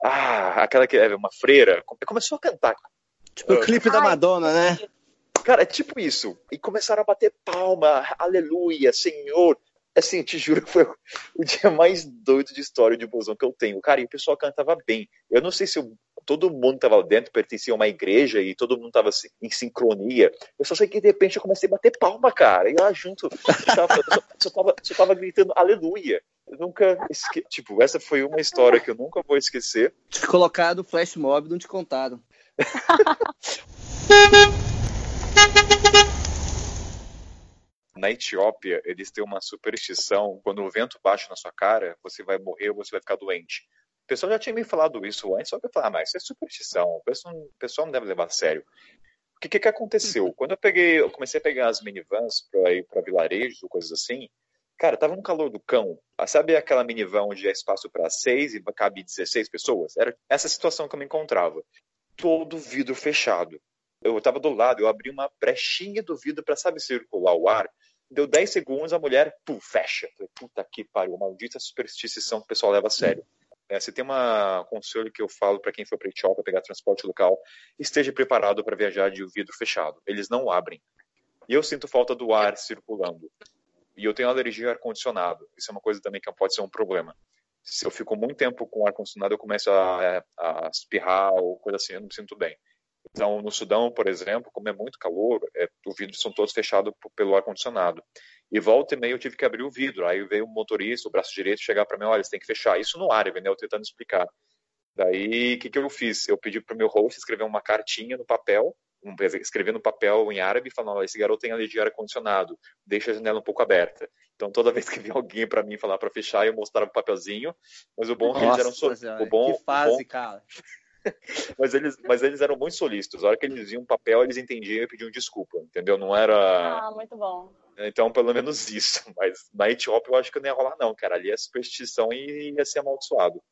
Ah, aquela que é uma freira. Começou a cantar. Tipo o clipe da Madonna, né? Cara, é tipo isso. E começaram a bater palma, aleluia, Senhor. Assim, te juro que foi o dia mais doido de história de busão que eu tenho. Cara, e o pessoal cantava bem. Eu não sei se eu, todo mundo estava dentro, pertencia a uma igreja e todo mundo estava em sincronia. Eu só sei que de repente eu comecei a bater palma, cara. E lá junto, eu só, só, tava, só tava gritando aleluia. Eu nunca esque... Tipo, essa foi uma história que eu nunca vou esquecer. Te colocado flash mob, não te contaram. Na Etiópia, eles têm uma superstição: quando o vento bate na sua cara, você vai morrer ou você vai ficar doente. O pessoal já tinha me falado isso antes, só que eu falei, ah, mas isso é superstição, o pessoal, o pessoal não deve levar a sério. O que, que, que aconteceu? Uhum. Quando eu peguei, eu comecei a pegar as minivans para ir para vilarejos ou coisas assim, cara, tava no calor do cão. Ah, sabe aquela minivan onde é espaço para seis e cabe 16 pessoas? Era essa situação que eu me encontrava. Todo vidro fechado eu estava do lado, eu abri uma brechinha do vidro para, sabe, circular o ar. Deu 10 segundos, a mulher, pum, fecha. Falei, puta que pariu, maldita superstição que o pessoal leva a sério. É, se tem um conselho que eu falo para quem for para Etiópia pegar transporte local, esteja preparado para viajar de vidro fechado. Eles não abrem. E eu sinto falta do ar circulando. E eu tenho alergia ao ar-condicionado. Isso é uma coisa também que pode ser um problema. Se eu fico muito tempo com ar-condicionado, eu começo a, a espirrar ou coisa assim, eu não me sinto bem. Então, no Sudão, por exemplo, como é muito calor, é, os vidros são todos fechados pelo ar-condicionado. E volta e meia eu tive que abrir o vidro. Aí veio o motorista, o braço direito, chegar para mim: olha, você tem que fechar. Isso no árabe, né? Eu tentando explicar. Daí, o que, que eu fiz? Eu pedi para o meu host escrever uma cartinha no papel, um, escrever no papel em árabe, falando: esse garoto tem alergia de ar-condicionado, deixa a janela um pouco aberta. Então, toda vez que vinha alguém para mim falar para fechar, eu mostrava o papelzinho. Mas o bom é que eles eram. So... o bom, que fase, bom... cara. mas, eles, mas eles eram muito solícitos. A hora que eles viam um papel, eles entendiam e pediam desculpa, entendeu? Não era. Ah, muito bom. Então, pelo menos isso. Mas na Etiópia eu acho que não ia rolar, não, cara. Ali é superstição e ia ser amaldiçoado.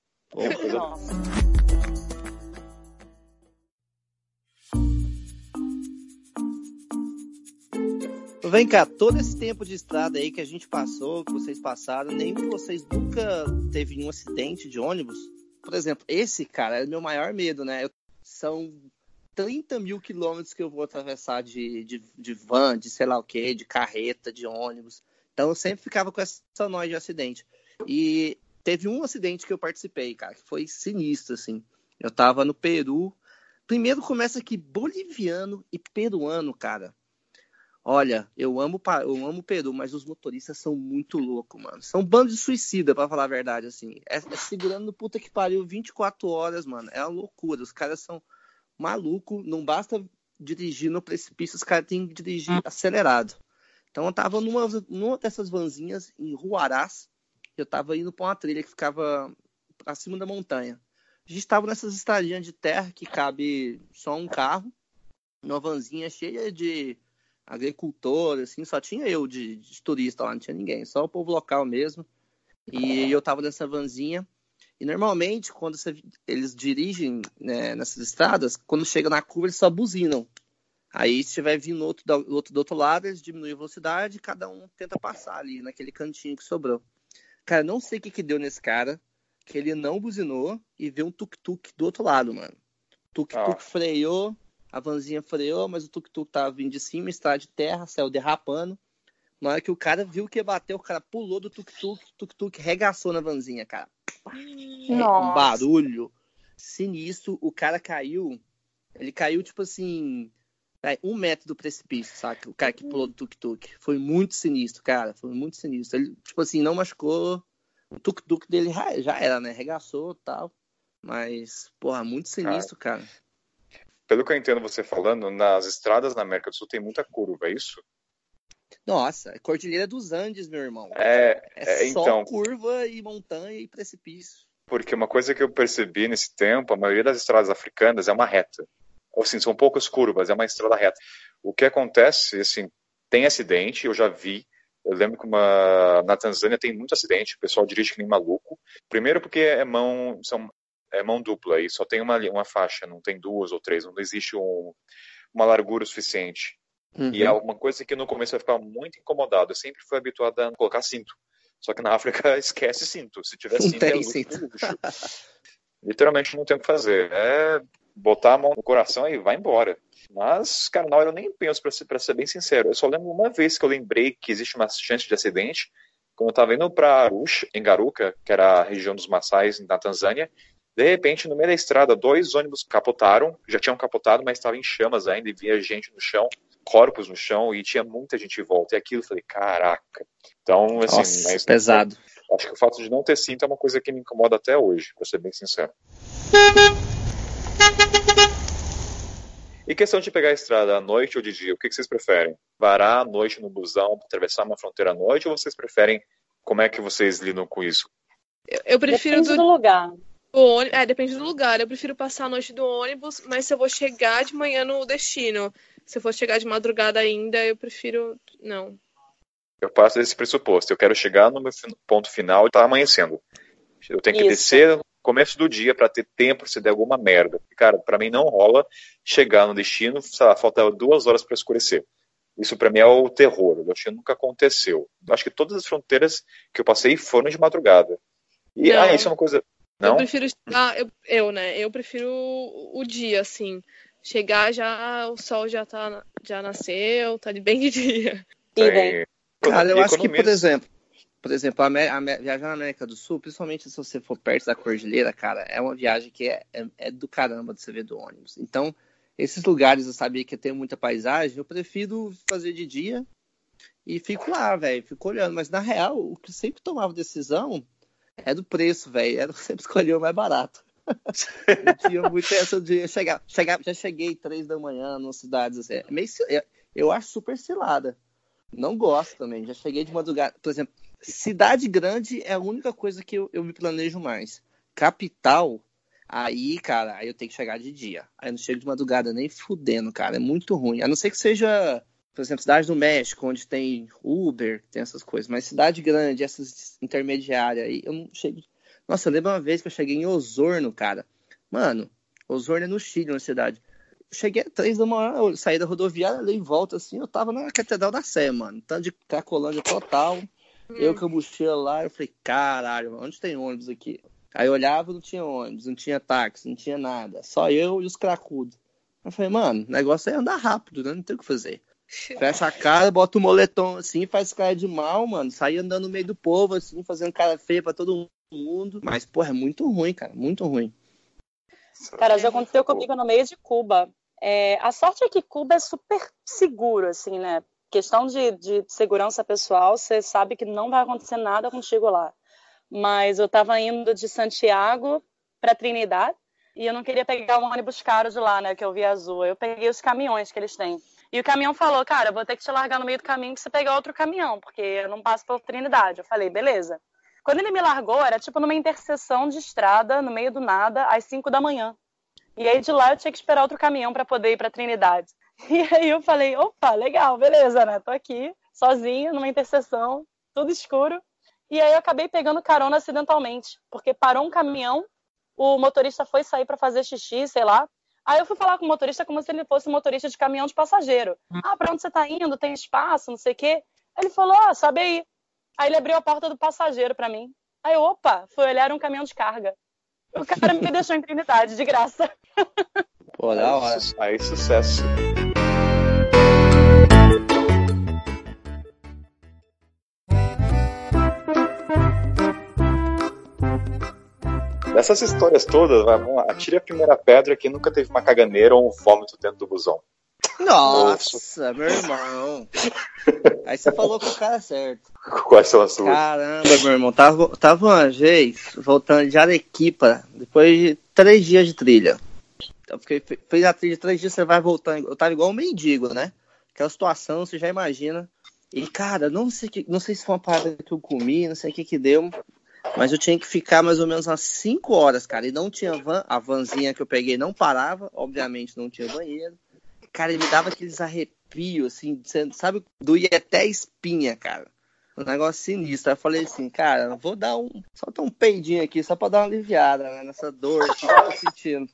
Vem cá, todo esse tempo de estrada aí que a gente passou, que vocês passaram, nenhum de vocês nunca teve um acidente de ônibus? Por exemplo, esse, cara, é o meu maior medo, né? Eu, são 30 mil quilômetros que eu vou atravessar de, de, de van, de sei lá o que, de carreta, de ônibus. Então eu sempre ficava com essa noia de acidente. E teve um acidente que eu participei, cara, que foi sinistro, assim. Eu tava no Peru. Primeiro começa aqui, boliviano e peruano, cara. Olha, eu amo, eu amo o Peru, mas os motoristas são muito loucos, mano. São bandos de suicida, para falar a verdade, assim. É, é segurando no puta que pariu 24 horas, mano. É uma loucura. Os caras são maluco. Não basta dirigir no precipício, os caras têm que dirigir hum. acelerado. Então eu tava numa, numa dessas vanzinhas em Ruarás. Eu tava indo pra uma trilha que ficava acima da montanha. A gente tava nessas estradinhas de terra que cabe só um carro. Uma vanzinha cheia de agricultor, assim, só tinha eu de, de, turista lá, não tinha ninguém, só o povo local mesmo. E eu tava nessa vanzinha. E normalmente, quando você, eles dirigem né, nessas estradas, quando chega na curva, eles só buzinam. Aí, se tiver vindo outro, do, outro do outro lado, eles diminuem a velocidade e cada um tenta passar ali, naquele cantinho que sobrou. Cara, não sei o que, que deu nesse cara, que ele não buzinou e veio um tuk-tuk do outro lado, mano. Tuk-tuk ah. freou, a vanzinha freou, mas o tuk-tuk tava vindo de cima, estrada de terra, saiu derrapando. Na hora que o cara viu que ia bater, o cara pulou do tuk-tuk, tuk-tuk regaçou na vanzinha, cara. Nossa. Um barulho sinistro. O cara caiu, ele caiu tipo assim, um metro do precipício, saca? O cara que pulou do tuk-tuk. Foi muito sinistro, cara. Foi muito sinistro. Ele, tipo assim, não machucou. O tuk-tuk dele já era, né? Regaçou e tal. Mas, porra, muito sinistro, cara. cara pelo que eu entendo você falando, nas estradas na América do Sul tem muita curva, é isso? Nossa, é Cordilheira dos Andes, meu irmão. É, é, é só então, curva e montanha e precipício. Porque uma coisa que eu percebi nesse tempo, a maioria das estradas africanas é uma reta. Ou assim, são poucas curvas, é uma estrada reta. O que acontece, assim, tem acidente, eu já vi. Eu lembro que uma, na Tanzânia tem muito acidente, o pessoal dirige que nem maluco. Primeiro porque é mão, são é mão dupla e só tem uma, uma faixa, não tem duas ou três, não existe um, uma largura suficiente. Uhum. E é uma coisa que no começo vai ficar muito incomodado. Eu sempre fui habituado a colocar cinto. Só que na África esquece cinto. Se tiver cinto, é luxo, cinto. luxo. Literalmente não tem o que fazer. É botar a mão no coração e vai embora. Mas, cara, na hora eu nem penso, pra ser, pra ser bem sincero. Eu só lembro uma vez que eu lembrei que existe uma chance de acidente, quando eu estava indo para Arusha, em Garuka, que era a região dos Maasais, na Tanzânia, de repente, no meio da estrada, dois ônibus capotaram, já tinham capotado, mas estavam em chamas ainda, e via gente no chão, corpos no chão, e tinha muita gente em volta. E aquilo eu falei, caraca. Então, assim, Nossa, mas, pesado. Acho que o fato de não ter cinto é uma coisa que me incomoda até hoje, pra ser bem sincero. E questão de pegar a estrada à noite ou de dia, o que vocês preferem? Varar à noite no busão, atravessar uma fronteira à noite, ou vocês preferem, como é que vocês lidam com isso? Eu, eu prefiro Depende do... do lugar. O ônibus, é, depende do lugar. Eu prefiro passar a noite do ônibus, mas se eu vou chegar de manhã no destino, se eu for chegar de madrugada ainda, eu prefiro não. Eu passo desse pressuposto. Eu quero chegar no meu ponto final e tá amanhecendo. Eu tenho que Isso. descer no começo do dia para ter tempo se der alguma merda. Cara, para mim não rola chegar no destino, sei lá, falta duas horas para escurecer. Isso para mim é o terror. Eu acho que nunca aconteceu. Eu acho que todas as fronteiras que eu passei foram de madrugada. E ah, isso é uma coisa não? Eu prefiro chegar, eu, eu, né? Eu prefiro o, dia, assim. Chegar já, o sol já tá, já nasceu, tá de bem de dia. É, Cara, eu acho que, por exemplo, por exemplo, a, a, viajar na América do Sul, principalmente se você for perto da cordilheira, cara, é uma viagem que é, é, é do caramba de você ver do ônibus. Então, esses lugares eu sabia que tem muita paisagem, eu prefiro fazer de dia e fico lá, velho, fico olhando. Mas na real, o que sempre tomava decisão é do preço, velho. Era sempre escolher o mais barato. não tinha muito essa de chegar, chegar. Já cheguei três da manhã nas cidades. Assim, é meio, eu acho super cilada. Não gosto também. Já cheguei de madrugada. Por exemplo, cidade grande é a única coisa que eu, eu me planejo mais. Capital, aí, cara, aí eu tenho que chegar de dia. Aí eu não chego de madrugada nem fudendo, cara. É muito ruim. A não ser que seja por exemplo, cidade do México, onde tem Uber, tem essas coisas, mas cidade grande, essas intermediárias aí, eu não chego. Nossa, eu lembro uma vez que eu cheguei em Osorno, cara. Mano, Osorno é no Chile, uma cidade. Eu cheguei às três da manhã, eu saí da rodoviária, dei em volta assim, eu tava na Catedral da Sé, mano. Tanto de Cracolândia total. Hum. Eu com a mochila lá, eu falei, caralho, onde tem ônibus aqui? Aí eu olhava, não tinha ônibus, não tinha táxi, não tinha nada. Só eu e os cracudos. Eu falei, mano, o negócio é andar rápido, né? Não tem o que fazer. Fecha a cara, bota o moletom assim, faz cara de mal, mano. Sai andando no meio do povo, assim, fazendo cara feia pra todo mundo. Mas, porra, é muito ruim, cara. Muito ruim. Cara, já aconteceu comigo no meio de Cuba. É, a sorte é que Cuba é super seguro, assim, né? Questão de, de segurança pessoal, você sabe que não vai acontecer nada contigo lá. Mas eu tava indo de Santiago para Trinidad e eu não queria pegar um ônibus caro de lá, né? Que eu vi azul. Eu peguei os caminhões que eles têm. E o caminhão falou, cara, vou ter que te largar no meio do caminho pra você pegar outro caminhão, porque eu não passo pela Trinidade. Eu falei, beleza. Quando ele me largou, era tipo numa interseção de estrada, no meio do nada, às 5 da manhã. E aí de lá eu tinha que esperar outro caminhão para poder ir pra Trinidade. E aí eu falei, opa, legal, beleza, né? Tô aqui, sozinha, numa interseção, tudo escuro. E aí eu acabei pegando carona acidentalmente, porque parou um caminhão, o motorista foi sair para fazer xixi, sei lá, Aí eu fui falar com o motorista como se ele fosse motorista de caminhão de passageiro. Hum. Ah, pra onde você tá indo? Tem espaço, não sei o quê. Aí ele falou, ah, sabe aí. Aí ele abriu a porta do passageiro para mim. Aí, opa, fui olhar um caminhão de carga. O cara me deixou em Trinidade, de graça. Pô, da hora. Aí, sucesso. Dessas histórias todas, vamos lá, atire a primeira pedra que nunca teve uma caganeira ou um vômito dentro do busão. Nossa, meu irmão. Aí você falou com o cara certo. Quais são as suas? Caramba, meu irmão. Tava, tava uma vez voltando de Arequipa, depois de três dias de trilha. Eu fiquei, fez a trilha três dias, você vai voltando. Eu tava igual um mendigo, né? Aquela situação, você já imagina. E, cara, não sei, que, não sei se foi uma parada que eu comi, não sei o que que deu. Mas eu tinha que ficar mais ou menos umas 5 horas, cara. E não tinha van, a vanzinha que eu peguei não parava, obviamente não tinha banheiro. Cara, ele me dava aqueles arrepios, assim, sabe? Doía até a espinha, cara. Um negócio sinistro. Aí eu falei assim, cara, vou dar um. Só um peidinho aqui, só pra dar uma aliviada, né? Nessa dor que eu tava sentindo.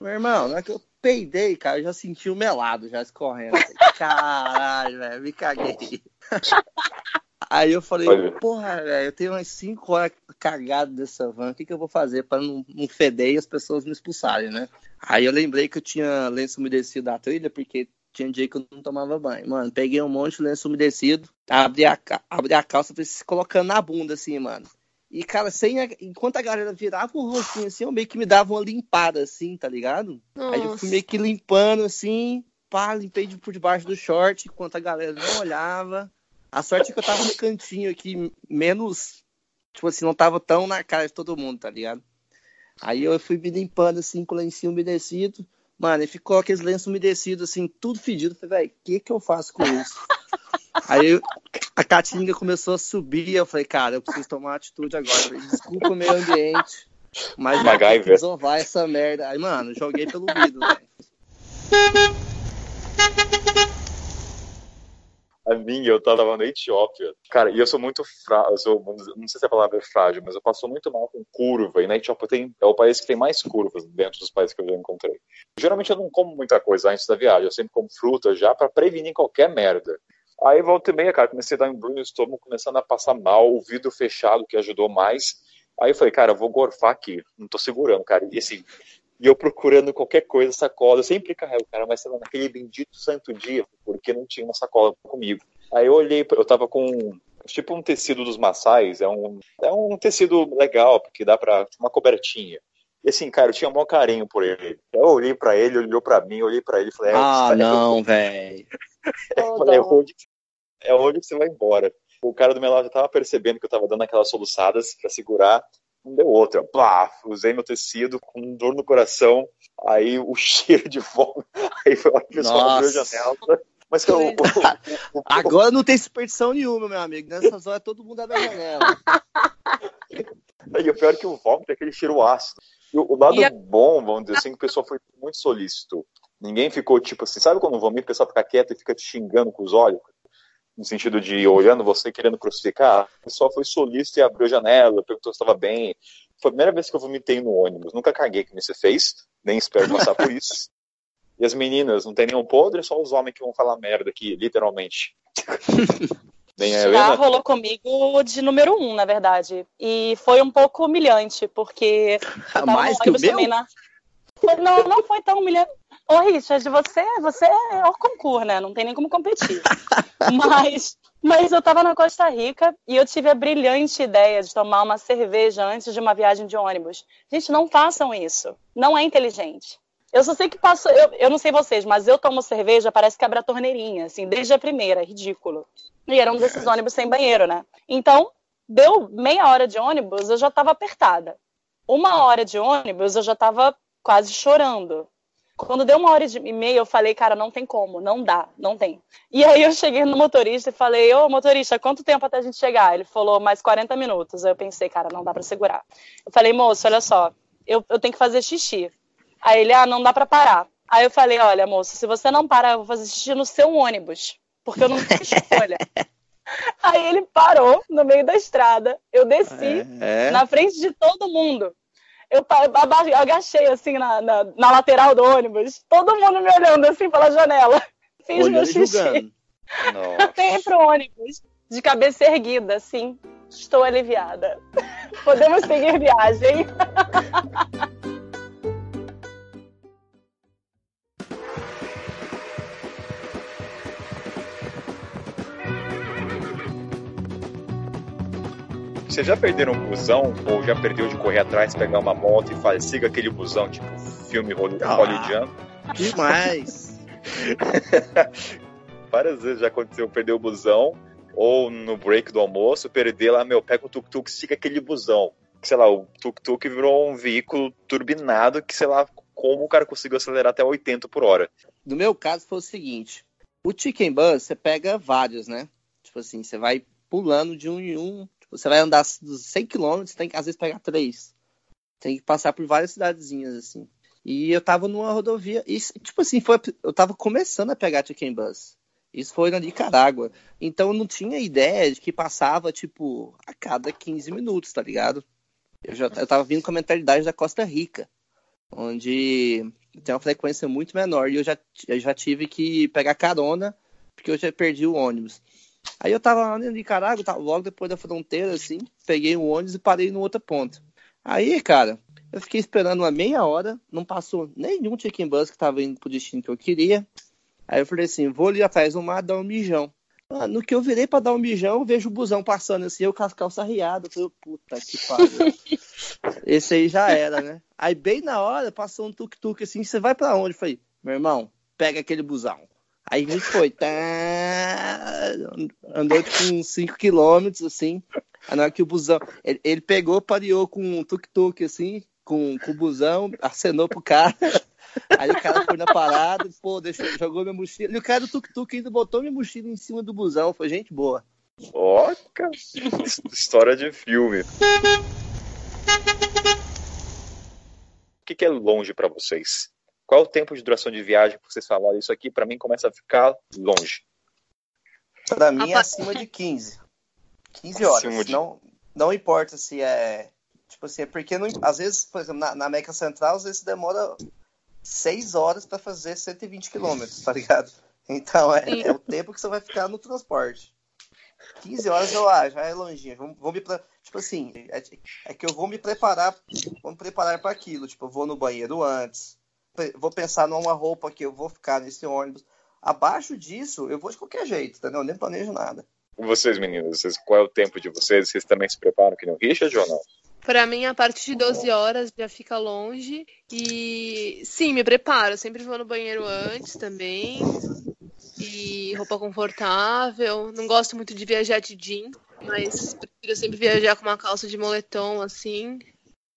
Meu irmão, na é que eu peidei, cara, eu já senti o melado já escorrendo. Caralho, velho, me caguei. Aí eu falei, Olha. porra, velho, eu tenho umas 5 horas cagado dessa van, o que, que eu vou fazer para não, não feder e as pessoas me expulsarem, né? Aí eu lembrei que eu tinha lenço umedecido da trilha, porque tinha dia que eu não tomava banho. Mano, peguei um monte de lenço umedecido, abri a, abri a calça, fui colocando na bunda, assim, mano. E, cara, sem a... enquanto a galera virava o rostinho assim, eu meio que me dava uma limpada, assim, tá ligado? Nossa. Aí eu fui meio que limpando, assim, pá, limpei por debaixo do short, enquanto a galera não olhava. A sorte é que eu tava no cantinho aqui, menos. Tipo assim, não tava tão na cara de todo mundo, tá ligado? Aí eu fui me limpando assim com o lencinho umedecido. Mano, e ficou aqueles lenços umedecidos, assim, tudo fedido. Falei, velho, o que que eu faço com isso? Aí a caatinga começou a subir. Eu falei, cara, eu preciso tomar uma atitude agora. Falei, Desculpa o meio ambiente, mas eu vou desovar essa merda. Aí, mano, joguei pelo vidro, velho. A minha, eu tava na Etiópia. Cara, e eu sou muito frágil, não sei se a palavra é frágil, mas eu passo muito mal com curva. E na Etiópia tem, é o país que tem mais curvas dentro dos países que eu já encontrei. Geralmente eu não como muita coisa antes da viagem, eu sempre como fruta já para prevenir qualquer merda. Aí volta e meia, cara, comecei a dar um embrulho no estômago, começando a passar mal, o vidro fechado, que ajudou mais. Aí eu falei, cara, eu vou gorfar aqui, não tô segurando, cara. E assim, e eu procurando qualquer coisa, sacola. Eu sempre carrego, cara, mas sei lá, naquele bendito santo dia, porque não tinha uma sacola comigo. Aí eu olhei, eu tava com tipo um tecido dos maçais, é um, é um tecido legal, porque dá pra uma cobertinha. E assim, cara, eu tinha um maior carinho por ele. Eu olhei para ele, olhou para mim, olhei para ele e falei: Ah, não, velho. eu falei, onde é onde você vai embora. O cara do meu lado já tava percebendo que eu tava dando aquelas soluçadas para segurar, não deu outra. Pá, usei meu tecido com dor no coração, aí o cheiro de fome, aí foi a pessoa abriu a janela. Mas que eu, Agora não tem superstição nenhuma, meu amigo. Nessas horas todo mundo abre a janela. E o pior é que o vômito é aquele cheiro ácido. E o, o lado a... bom, vamos dizer assim, que o pessoal foi muito solícito. Ninguém ficou tipo assim, sabe quando vomita o pessoal fica quieto e fica te xingando com os olhos? No sentido de olhando você querendo crucificar. O pessoal foi solícito e abriu a janela, perguntou se estava bem. Foi a primeira vez que eu vomitei no ônibus. Nunca caguei que você fez, nem espero passar por isso. E as meninas, não tem nenhum podre, só os homens que vão falar merda aqui, literalmente. Nem a Já rolou comigo de número um, na verdade. E foi um pouco humilhante, porque. Mais que o meu? Na... Não, não foi tão humilhante. Ô, Richard, você, você é o concurso, né? Não tem nem como competir. mas, mas eu tava na Costa Rica e eu tive a brilhante ideia de tomar uma cerveja antes de uma viagem de ônibus. Gente, não façam isso. Não é inteligente. Eu só sei que passo. Eu, eu não sei vocês, mas eu tomo cerveja, parece que abre a torneirinha, assim, desde a primeira. É ridículo. E era um desses ônibus sem banheiro, né? Então, deu meia hora de ônibus, eu já estava apertada. Uma hora de ônibus, eu já estava quase chorando. Quando deu uma hora e meia, eu falei, cara, não tem como, não dá, não tem. E aí eu cheguei no motorista e falei, ô motorista, quanto tempo até a gente chegar? Ele falou, mais 40 minutos. Aí eu pensei, cara, não dá para segurar. Eu falei, moço, olha só, eu, eu tenho que fazer xixi. Aí ele, ah, não dá para parar. Aí eu falei, olha, moço, se você não parar, eu vou fazer xixi no seu ônibus porque eu não tenho escolha. Aí ele parou no meio da estrada, eu desci é, é. na frente de todo mundo. Eu, agachei assim na, na, na, lateral do ônibus, todo mundo me olhando assim pela janela. Fiz Olhando meu xixi. Voltei pro ônibus, de cabeça erguida, assim. Estou aliviada. Podemos seguir viagem. Vocês já perderam um busão ou já perdeu de correr atrás, pegar uma moto e falar, siga aquele busão, tipo filme ah, hollywoodiano? Demais! Várias vezes já aconteceu perder o busão ou no break do almoço, perder lá, meu, pega o tuk-tuk, siga aquele busão. Sei lá, o tuk-tuk virou um veículo turbinado que, sei lá, como o cara conseguiu acelerar até 80 por hora. No meu caso foi o seguinte, o chicken bus, você pega vários, né? Tipo assim, você vai pulando de um em um, você vai andar 100 km, tem que às vezes pegar três. Tem que passar por várias cidadezinhas, assim. E eu tava numa rodovia. E, tipo assim, foi, eu tava começando a pegar chicken bus. Isso foi na Nicarágua. Então eu não tinha ideia de que passava, tipo, a cada 15 minutos, tá ligado? Eu já eu tava vindo com a mentalidade da Costa Rica, onde tem uma frequência muito menor. E eu já, eu já tive que pegar carona, porque eu já perdi o ônibus. Aí eu tava lá em Nicarágua, tava logo depois da fronteira, assim, peguei um ônibus e parei no outro ponto. Aí, cara, eu fiquei esperando uma meia hora, não passou nenhum chicken bus que tava indo pro destino que eu queria. Aí eu falei assim, vou ali atrás do mar dar um mijão. Ah, no que eu virei pra dar um mijão, eu vejo o busão passando assim, eu com as calças riadas. Eu falei, puta que pariu. Esse aí já era, né? Aí bem na hora, passou um tuk-tuk assim, você vai para onde? Eu falei, meu irmão, pega aquele busão. Aí a gente foi, tá, andou uns 5 quilômetros, assim. Aí na hora que o busão. Ele, ele pegou, pareou com um tuk-tuk, assim, com, com o busão, acenou pro cara. Aí o cara foi na parada, pô, deixou, jogou minha mochila. E o cara do tuk-tuk ainda botou minha mochila em cima do busão. Foi gente boa. Ó, cara, história de filme. O que, que é longe para vocês? Qual é o tempo de duração de viagem que vocês falaram? Isso aqui, para mim, começa a ficar longe. Para mim, é acima de 15. 15 horas. De... Não, não importa se é. Tipo assim, é porque não, às vezes, por exemplo, na, na América Central, às vezes demora 6 horas para fazer 120 quilômetros, tá ligado? Então é, é, o tempo que você vai ficar no transporte. 15 horas eu acho, já é longinho. Vou, vou me, tipo assim, é, é, que eu vou me preparar, vou me preparar para aquilo. Tipo, eu vou no banheiro antes, vou pensar numa roupa que eu vou ficar nesse ônibus. Abaixo disso, eu vou de qualquer jeito, entendeu? Eu nem planejo nada. Vocês, meninas, vocês, qual é o tempo de vocês? Vocês também se preparam que nem o Richard ou não? Para mim, a partir de 12 horas já fica longe. E sim, me preparo. Sempre vou no banheiro antes também. e roupa confortável. Não gosto muito de viajar de jeans, mas prefiro sempre viajar com uma calça de moletom assim,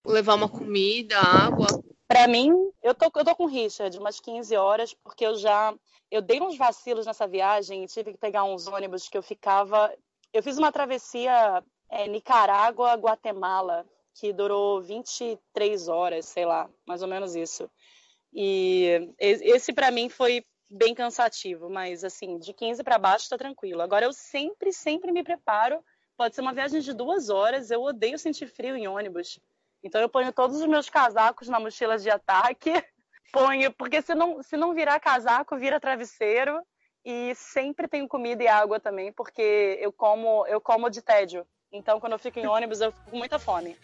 levar uma comida, água. Para mim, eu tô, eu tô com rixa de umas 15 horas, porque eu já eu dei uns vacilos nessa viagem e tive que pegar uns ônibus que eu ficava. Eu fiz uma travessia é, Nicarágua-Guatemala, que durou 23 horas, sei lá, mais ou menos isso. E esse para mim foi bem cansativo, mas assim, de 15 para baixo tá tranquilo. Agora eu sempre, sempre me preparo. Pode ser uma viagem de duas horas, eu odeio sentir frio em ônibus. Então eu ponho todos os meus casacos na mochila de ataque, ponho, porque se não, se não virar casaco, vira travesseiro. E sempre tenho comida e água também, porque eu como, eu como de tédio. Então quando eu fico em ônibus, eu fico com muita fome.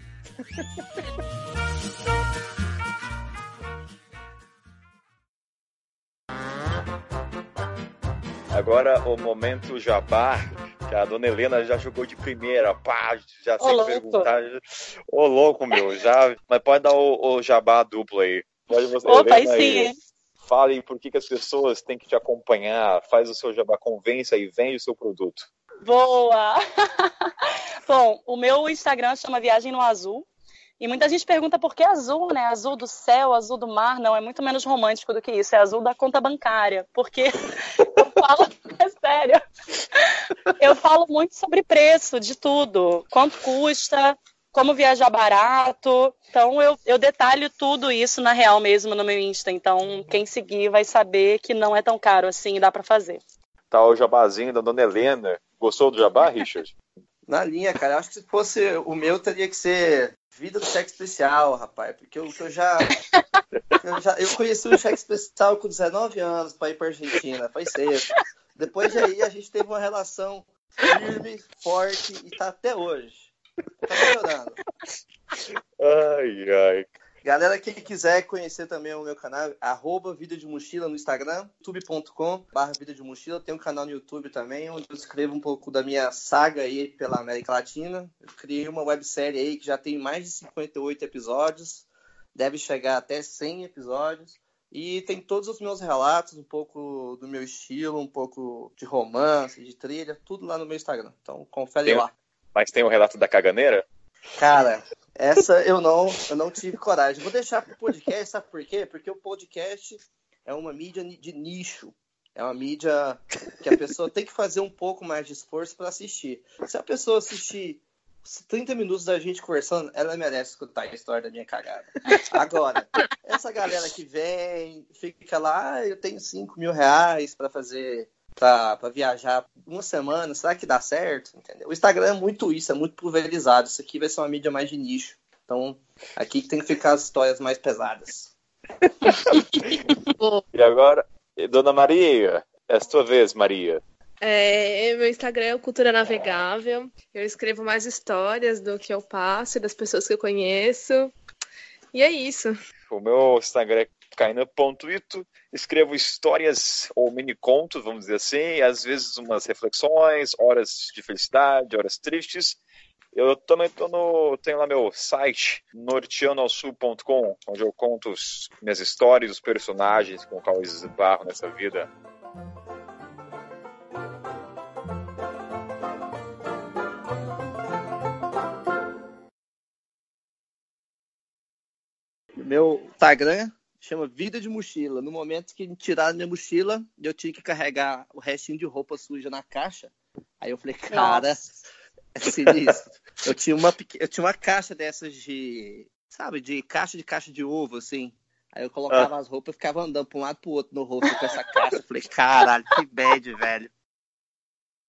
Agora o momento jabá, a dona Helena já jogou de primeira, pá, já sem perguntar. Ô, louco, meu, já. Mas pode dar o, o jabá duplo aí. Pode você, Opa, aí sim. Fale por que, que as pessoas têm que te acompanhar, faz o seu jabá, convença e vende o seu produto. Boa! Bom, o meu Instagram chama Viagem no Azul. E muita gente pergunta por que azul, né? Azul do céu, azul do mar. Não, é muito menos romântico do que isso. É azul da conta bancária. Porque falo, é sério. Eu falo muito sobre preço de tudo. Quanto custa, como viajar barato. Então eu, eu detalho tudo isso na real mesmo no meu Insta. Então quem seguir vai saber que não é tão caro assim e dá para fazer. Tá o jabazinho da dona Helena. Gostou do jabá, Richard? Na linha, cara. Acho que se fosse o meu, teria que ser Vida do Cheque Especial, rapaz. Porque eu, eu já, eu já. Eu conheci o Cheque Especial com 19 anos para ir para Argentina. Foi cedo. Depois de aí, a gente teve uma relação firme, forte e tá até hoje. Tá melhorando. Ai, ai. Galera, quem quiser conhecer também o meu canal, arroba Vida de Mochila no Instagram, youtube.com barra Vida de Mochila. Tem um canal no YouTube também, onde eu escrevo um pouco da minha saga aí pela América Latina. Eu criei uma websérie aí que já tem mais de 58 episódios, deve chegar até 100 episódios. E tem todos os meus relatos, um pouco do meu estilo, um pouco de romance, de trilha, tudo lá no meu Instagram. Então confere tem, lá. Mas tem o um relato da caganeira? Cara, essa eu não, eu não tive coragem. Vou deixar pro podcast, sabe por quê? Porque o podcast é uma mídia de nicho. É uma mídia que a pessoa tem que fazer um pouco mais de esforço para assistir. Se a pessoa assistir 30 minutos da gente conversando, ela merece escutar a história da minha cagada. Agora, essa galera que vem, fica lá, ah, eu tenho 5 mil reais para fazer para viajar uma semana, será que dá certo? Entendeu? O Instagram é muito isso, é muito pulverizado. Isso aqui vai ser uma mídia mais de nicho. Então, aqui tem que ficar as histórias mais pesadas. e agora, Dona Maria, é a sua vez, Maria. É, meu Instagram é o Cultura Navegável. Eu escrevo mais histórias do que eu passo e das pessoas que eu conheço. E é isso. O meu Instagram é caina.ito, escrevo histórias ou mini contos, vamos dizer assim, às vezes umas reflexões, horas de felicidade, horas tristes. Eu também tô no, tenho lá meu site, norteanoalsul.com, onde eu conto os, minhas histórias, os personagens com os quais esbarro nessa vida. Meu Instagram chama Vida de Mochila. No momento que tiraram minha mochila, eu tinha que carregar o restinho de roupa suja na caixa. Aí eu falei, cara, Nossa. é sinistro. eu, tinha uma, eu tinha uma caixa dessas de, sabe, de caixa de caixa de ovo, assim. Aí eu colocava ah. as roupas e ficava andando pra um lado pro outro no rosto com essa caixa. Eu falei, caralho, que bad, velho.